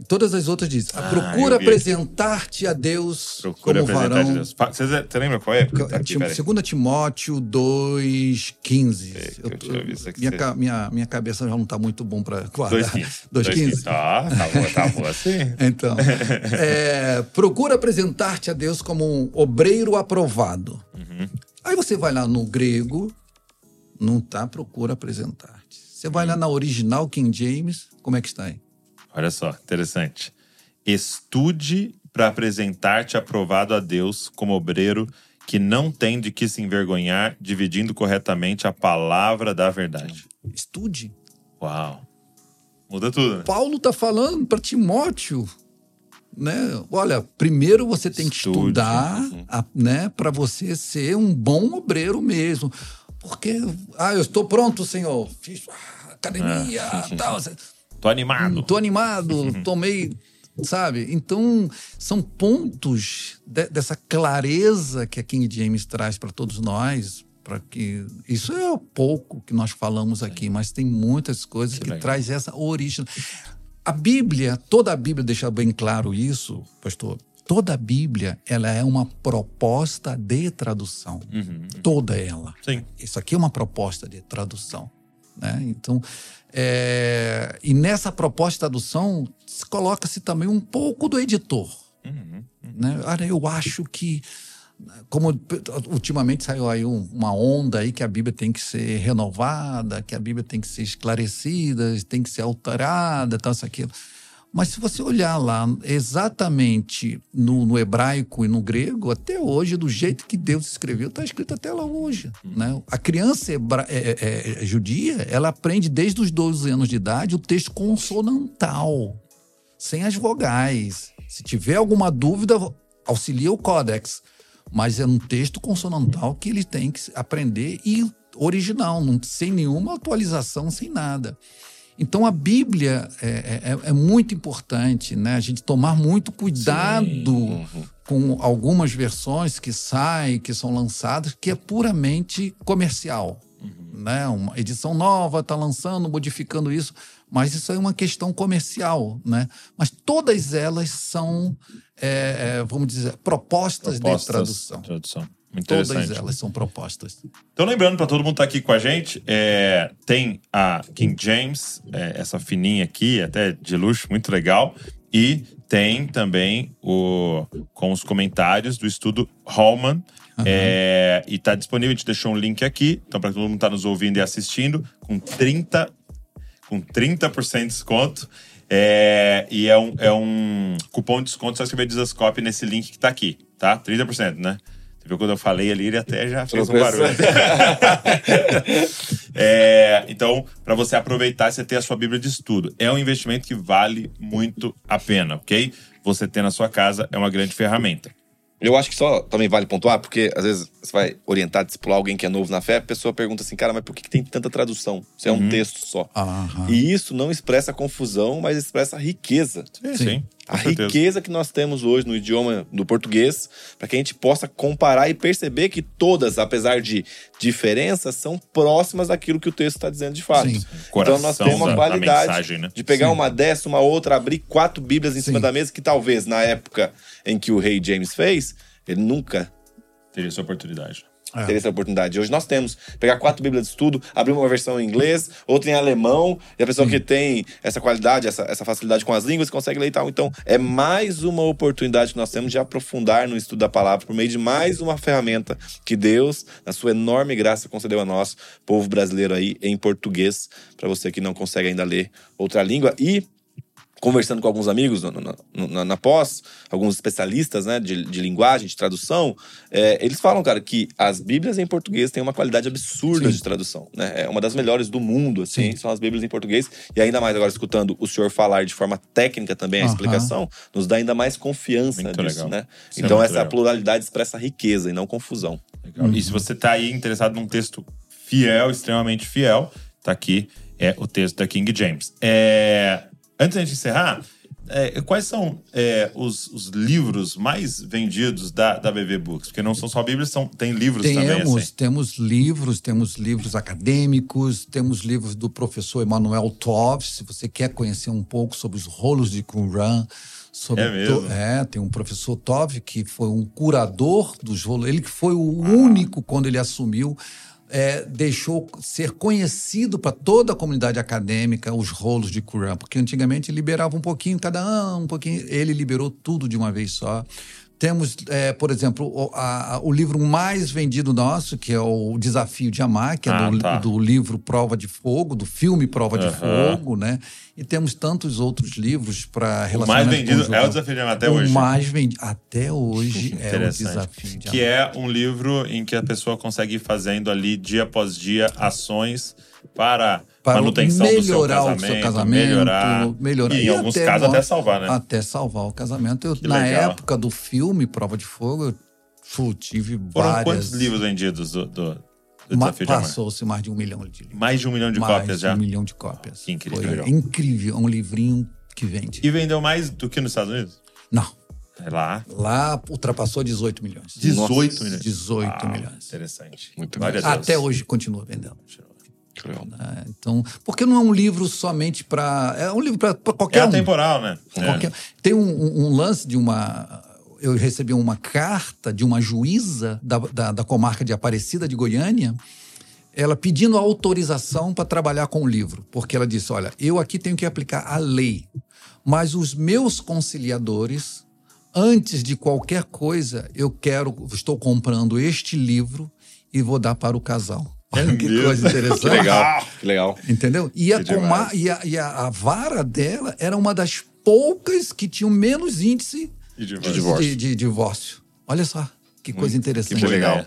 [SPEAKER 3] Em todas as outras diz:
[SPEAKER 1] Ah,
[SPEAKER 3] procura
[SPEAKER 1] vi aqui.
[SPEAKER 3] apresentar-te a Deus
[SPEAKER 1] Procura
[SPEAKER 3] como varão.
[SPEAKER 1] de Deus. Você, você lembra qual é? Tá aqui.
[SPEAKER 3] 2 Timóteo 2,15.
[SPEAKER 1] É, que
[SPEAKER 3] Eu
[SPEAKER 1] eu
[SPEAKER 3] minha, ca- minha, minha cabeça já não está muito bom para guardar.
[SPEAKER 1] 2,15.
[SPEAKER 3] 2,15.
[SPEAKER 1] Ah, tá boa, tá boa assim. [laughs]
[SPEAKER 3] Então, é, procura apresentar-te a Deus como um obreiro aprovado.
[SPEAKER 1] Uhum.
[SPEAKER 3] Aí você vai lá no grego, não tá, procura apresentar-te. Você vai lá na original King James, como é que está aí?
[SPEAKER 1] Olha só, interessante. Estude para apresentar-te aprovado a Deus como obreiro que não tem de que se envergonhar, dividindo corretamente a palavra da verdade.
[SPEAKER 3] Estude.
[SPEAKER 1] Uau. Muda tudo, né?
[SPEAKER 3] Paulo tá falando para Timóteo, né? Olha, primeiro você tem que
[SPEAKER 1] Estude.
[SPEAKER 3] estudar, a- né, para você ser um bom obreiro mesmo. Porque, ah, eu estou pronto, Senhor. Fiz ah, academia, tal.
[SPEAKER 1] Tô animado.
[SPEAKER 3] Hum, Tô animado, [laughs] tomei, sabe? Então, são pontos de- dessa clareza que a King James traz para todos nós, para que isso é pouco que nós falamos aqui, mas tem muitas coisas que,
[SPEAKER 1] legal.
[SPEAKER 3] traz essa origem. A Bíblia, toda a Bíblia deixa bem claro isso, pastor. Toda a Bíblia, ela é uma proposta de tradução.
[SPEAKER 1] Uhum.
[SPEAKER 3] Toda ela.
[SPEAKER 1] Sim.
[SPEAKER 3] Isso aqui é uma proposta de tradução. Né? Então, é, e nessa proposta de tradução, se coloca-se também um pouco do editor.
[SPEAKER 1] Uhum.
[SPEAKER 3] Né? Olha, eu acho que, como ultimamente saiu aí um- uma onda aí que a Bíblia tem que ser renovada, que a Bíblia tem que ser esclarecida, tem que ser alterada, tal, isso, aquilo. Mas se você olhar lá exatamente no, no hebraico e no grego, até hoje, do jeito que Deus escreveu, está escrito até lá hoje. Né? A criança hebra- é- é- é judia, ela aprende desde os 12 anos de idade o texto consonantal, sem as vogais. Se tiver alguma dúvida, auxilia o códex. Mas é um texto consonantal que ele tem que aprender e original, não, sem nenhuma atualização, sem nada. Então a Bíblia é, é- é muito importante, né? A gente tomar muito cuidado com algumas versões que saem, que são lançadas, que é puramente comercial. Né? Uma edição nova está lançando, modificando isso, mas isso é uma questão comercial. Né? Mas todas elas são, é, é, vamos dizer, propostas,
[SPEAKER 1] Propostas
[SPEAKER 3] de tradução.
[SPEAKER 1] Tradução.
[SPEAKER 3] Todas elas são propostas.
[SPEAKER 1] Então, lembrando para todo mundo que tá aqui com a gente, é, tem a King James, é, essa fininha aqui, até de luxo, muito legal. E tem também o com os comentários do estudo Hallman. É, e tá disponível, a gente deixou um link aqui. Então, para todo mundo que tá nos ouvindo e assistindo, com 30%, com 30% de desconto. É, e é um, é um cupom de desconto, só escrever Dizascope nesse link que tá aqui, tá? 30%, né? Você viu quando eu falei ali, ele até já fez um barulho. [laughs] É, então, para você aproveitar e você ter a sua Bíblia de estudo. É um investimento que vale muito a pena, ok? Você ter na sua casa é uma grande ferramenta.
[SPEAKER 2] Eu acho que só também vale pontuar, porque às vezes você vai orientar, discipular alguém que é novo na fé, a pessoa pergunta assim, cara, mas por que, que tem tanta tradução? Isso é um texto só.
[SPEAKER 3] Aham.
[SPEAKER 2] E isso não expressa confusão, mas expressa riqueza.
[SPEAKER 1] Sim,
[SPEAKER 3] Sim.
[SPEAKER 2] A
[SPEAKER 1] certeza.
[SPEAKER 2] riqueza que nós temos hoje no idioma do português, para que a gente possa comparar e perceber que todas, apesar de diferenças, são próximas daquilo que o texto está dizendo de fato.
[SPEAKER 3] Sim.
[SPEAKER 2] Então nós temos uma
[SPEAKER 1] da
[SPEAKER 2] qualidade
[SPEAKER 1] mensagem, né?
[SPEAKER 2] de pegar
[SPEAKER 3] Sim.
[SPEAKER 2] uma dessa, uma outra, abrir quatro Bíblias em cima
[SPEAKER 3] Sim.
[SPEAKER 2] da mesa, que talvez na época em que o rei James fez, ele nunca
[SPEAKER 1] Teria essa oportunidade.
[SPEAKER 3] É.
[SPEAKER 2] teria essa oportunidade. Hoje nós temos pegar quatro Bíblias de estudo, abrir uma versão em inglês, outra em alemão, e a pessoa que tem essa qualidade, essa, essa facilidade com as línguas, consegue ler e tal. Então, é mais uma oportunidade que nós temos de aprofundar no estudo da palavra por meio de mais uma ferramenta que Deus, na sua enorme graça, concedeu a nós, povo brasileiro aí, em português, para você que não consegue ainda ler outra língua. E conversando com alguns amigos na, na- na- na pós, alguns especialistas né, de, de linguagem, de tradução, é, eles falam, cara, que as Bíblias em português têm uma qualidade absurda
[SPEAKER 3] Sim.
[SPEAKER 2] de tradução. Né? É uma das melhores do mundo, assim,
[SPEAKER 3] Sim.
[SPEAKER 2] são as Bíblias em português. E ainda mais agora, escutando o senhor falar de forma técnica também a explicação, nos dá ainda mais confiança
[SPEAKER 1] Muito
[SPEAKER 2] nisso,
[SPEAKER 1] legal.
[SPEAKER 2] né?
[SPEAKER 1] Isso é
[SPEAKER 2] então,
[SPEAKER 1] muito
[SPEAKER 2] essa
[SPEAKER 1] legal.
[SPEAKER 2] pluralidade expressa riqueza e não confusão.
[SPEAKER 1] Legal. E se você tá aí interessado num texto fiel, extremamente fiel, tá aqui é o texto da King James. É, antes de encerrar, é, quais são é, os, os, livros mais vendidos da, da BB Books? Porque não são só Bíblias, são, tem livros
[SPEAKER 3] temos,
[SPEAKER 1] também.
[SPEAKER 3] Assim. Temos livros, temos livros acadêmicos, temos livros do professor Emanuel Tov, se você quer conhecer um pouco sobre os rolos de Qumran. Sobre
[SPEAKER 1] é mesmo?
[SPEAKER 3] é, tem um professor Tov que foi um curador dos rolos. Ele que foi o ah. único, quando ele assumiu, é, deixou ser conhecido para toda a comunidade acadêmica os rolos de Qur'an, porque antigamente liberava um pouquinho cada ano, um pouquinho. Ele liberou tudo de uma vez só. Temos, é, por exemplo, o, a, o, livro mais vendido nosso, que é o Desafio de Amar, que é ah, do, tá. do, livro Prova de Fogo, do filme Prova uhum. de Fogo, né? E temos tantos outros livros para
[SPEAKER 1] relacionar. O mais vendido é o Desafio de Amar até
[SPEAKER 3] o
[SPEAKER 1] hoje.
[SPEAKER 3] O mais vendido até hoje é o Desafio de Amar.
[SPEAKER 1] Que é um livro em que a pessoa consegue ir fazendo ali dia após dia ações para, para manutenção melhorar do seu casamento, o seu casamento, melhorar, melhorar. E, em alguns até, casos até salvar, né?
[SPEAKER 3] Até salvar o casamento. Eu, na legal. época do filme Prova de Fogo, eu tive
[SPEAKER 1] Foram
[SPEAKER 3] várias...
[SPEAKER 1] quantos livros vendidos do, do, do
[SPEAKER 3] Passou-se mais de um milhão de livros.
[SPEAKER 1] Mais de um milhão de
[SPEAKER 3] mais
[SPEAKER 1] cópias
[SPEAKER 3] de
[SPEAKER 1] já?
[SPEAKER 3] um milhão de cópias.
[SPEAKER 1] Que incrível.
[SPEAKER 3] Foi incrível. É um livrinho que vende.
[SPEAKER 1] E vendeu mais do que nos Estados Unidos?
[SPEAKER 3] Não.
[SPEAKER 1] É lá.
[SPEAKER 3] Lá ultrapassou 18 milhões.
[SPEAKER 1] 18 Nossa. milhões?
[SPEAKER 3] 18 ah, milhões.
[SPEAKER 1] Interessante.
[SPEAKER 2] Muito.
[SPEAKER 3] Até hoje continua vendendo. É, então, porque não é um livro somente para. É um livro para qualquer
[SPEAKER 1] é
[SPEAKER 3] um.
[SPEAKER 1] atemporal, né?
[SPEAKER 3] Qualquer, é. Tem um, um, lance de uma. Eu recebi uma carta de uma juíza da, da, da comarca de Aparecida de Goiânia, ela pedindo autorização para trabalhar com o livro, porque ela disse: Olha, eu aqui tenho que aplicar a lei, mas os meus conciliadores, antes de qualquer coisa, eu quero, estou comprando este livro e vou dar para o casal. Olha que coisa interessante.
[SPEAKER 2] que legal, que legal.
[SPEAKER 3] Entendeu? E, a, Coma, e, a, e a, a, vara dela era uma das poucas que tinham menos índice
[SPEAKER 1] de
[SPEAKER 3] divórcio. De, de, de divórcio. Olha só, que coisa interessante.
[SPEAKER 1] Que legal.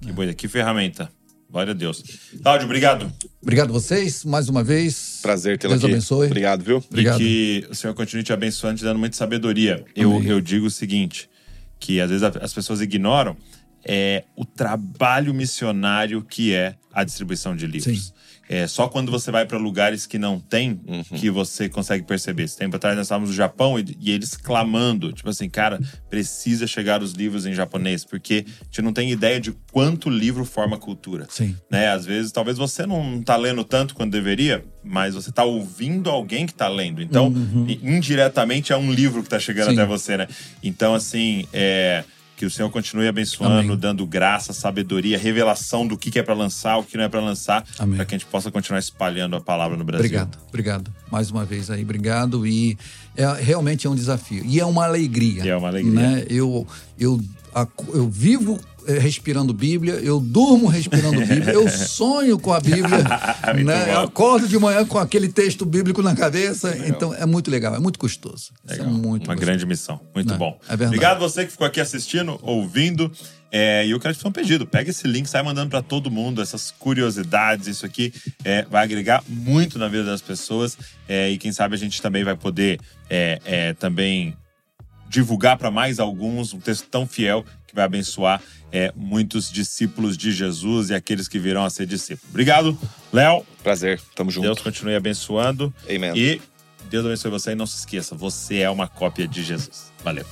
[SPEAKER 1] Que boa Que ferramenta. Glória a Deus. Cláudio, obrigado.
[SPEAKER 3] Obrigado a vocês, mais uma vez.
[SPEAKER 2] Prazer tê-lo aqui.
[SPEAKER 3] Deus abençoe.
[SPEAKER 2] Obrigado, viu?
[SPEAKER 3] Obrigado.
[SPEAKER 1] E que o Senhor continue te abençoando, te dando muita sabedoria. Eu, eu digo o seguinte, que às vezes as pessoas ignoram, é, o trabalho missionário que é a distribuição de livros. Sim. É só quando você vai para lugares que não tem uhum. que você consegue perceber. Esse tempo atrás nós estávamos no Japão e, e, eles clamando, tipo assim, cara, precisa chegar os livros em japonês, porque a gente não tem ideia de quanto livro forma cultura.
[SPEAKER 3] Sim.
[SPEAKER 1] Né? Às vezes, talvez você não está lendo tanto quanto deveria, mas você está ouvindo alguém que está lendo. Então, uhum. indiretamente é um livro que está chegando Sim. até você, né? Então, assim, é que o Senhor continue abençoando, Amém. dando graça, sabedoria, revelação do que é para lançar, o que não é para lançar, para que a gente possa continuar espalhando a palavra no Brasil.
[SPEAKER 3] Obrigado, obrigado. Mais uma vez aí, obrigado. E é, realmente é um desafio. E é uma alegria.
[SPEAKER 1] E é uma alegria.
[SPEAKER 3] Né? Eu, eu, eu vivo respirando Bíblia, eu durmo respirando [laughs] Bíblia, eu sonho com a Bíblia, [laughs] né? eu acordo de manhã com aquele texto bíblico na cabeça. Legal. Então é muito legal, é muito custoso. É
[SPEAKER 1] legal.
[SPEAKER 3] É muito
[SPEAKER 1] Uma grande missão. Muito
[SPEAKER 3] Não,
[SPEAKER 1] bom.
[SPEAKER 3] É.
[SPEAKER 1] Obrigado você que ficou aqui assistindo, ouvindo. É, e eu quero te fazer um pedido. Pega esse link, sai mandando para todo mundo essas curiosidades. Isso aqui é, vai agregar muito na vida das pessoas. É, e quem sabe a gente também vai poder também divulgar para mais alguns um texto tão fiel que vai abençoar é, muitos discípulos de Jesus e aqueles que virão a ser discípulos. Obrigado, Léo.
[SPEAKER 2] Prazer, tamo junto.
[SPEAKER 1] Deus continue abençoando.
[SPEAKER 2] Amém.
[SPEAKER 1] E Deus abençoe você e não se esqueça, você é uma cópia de Jesus. Valeu.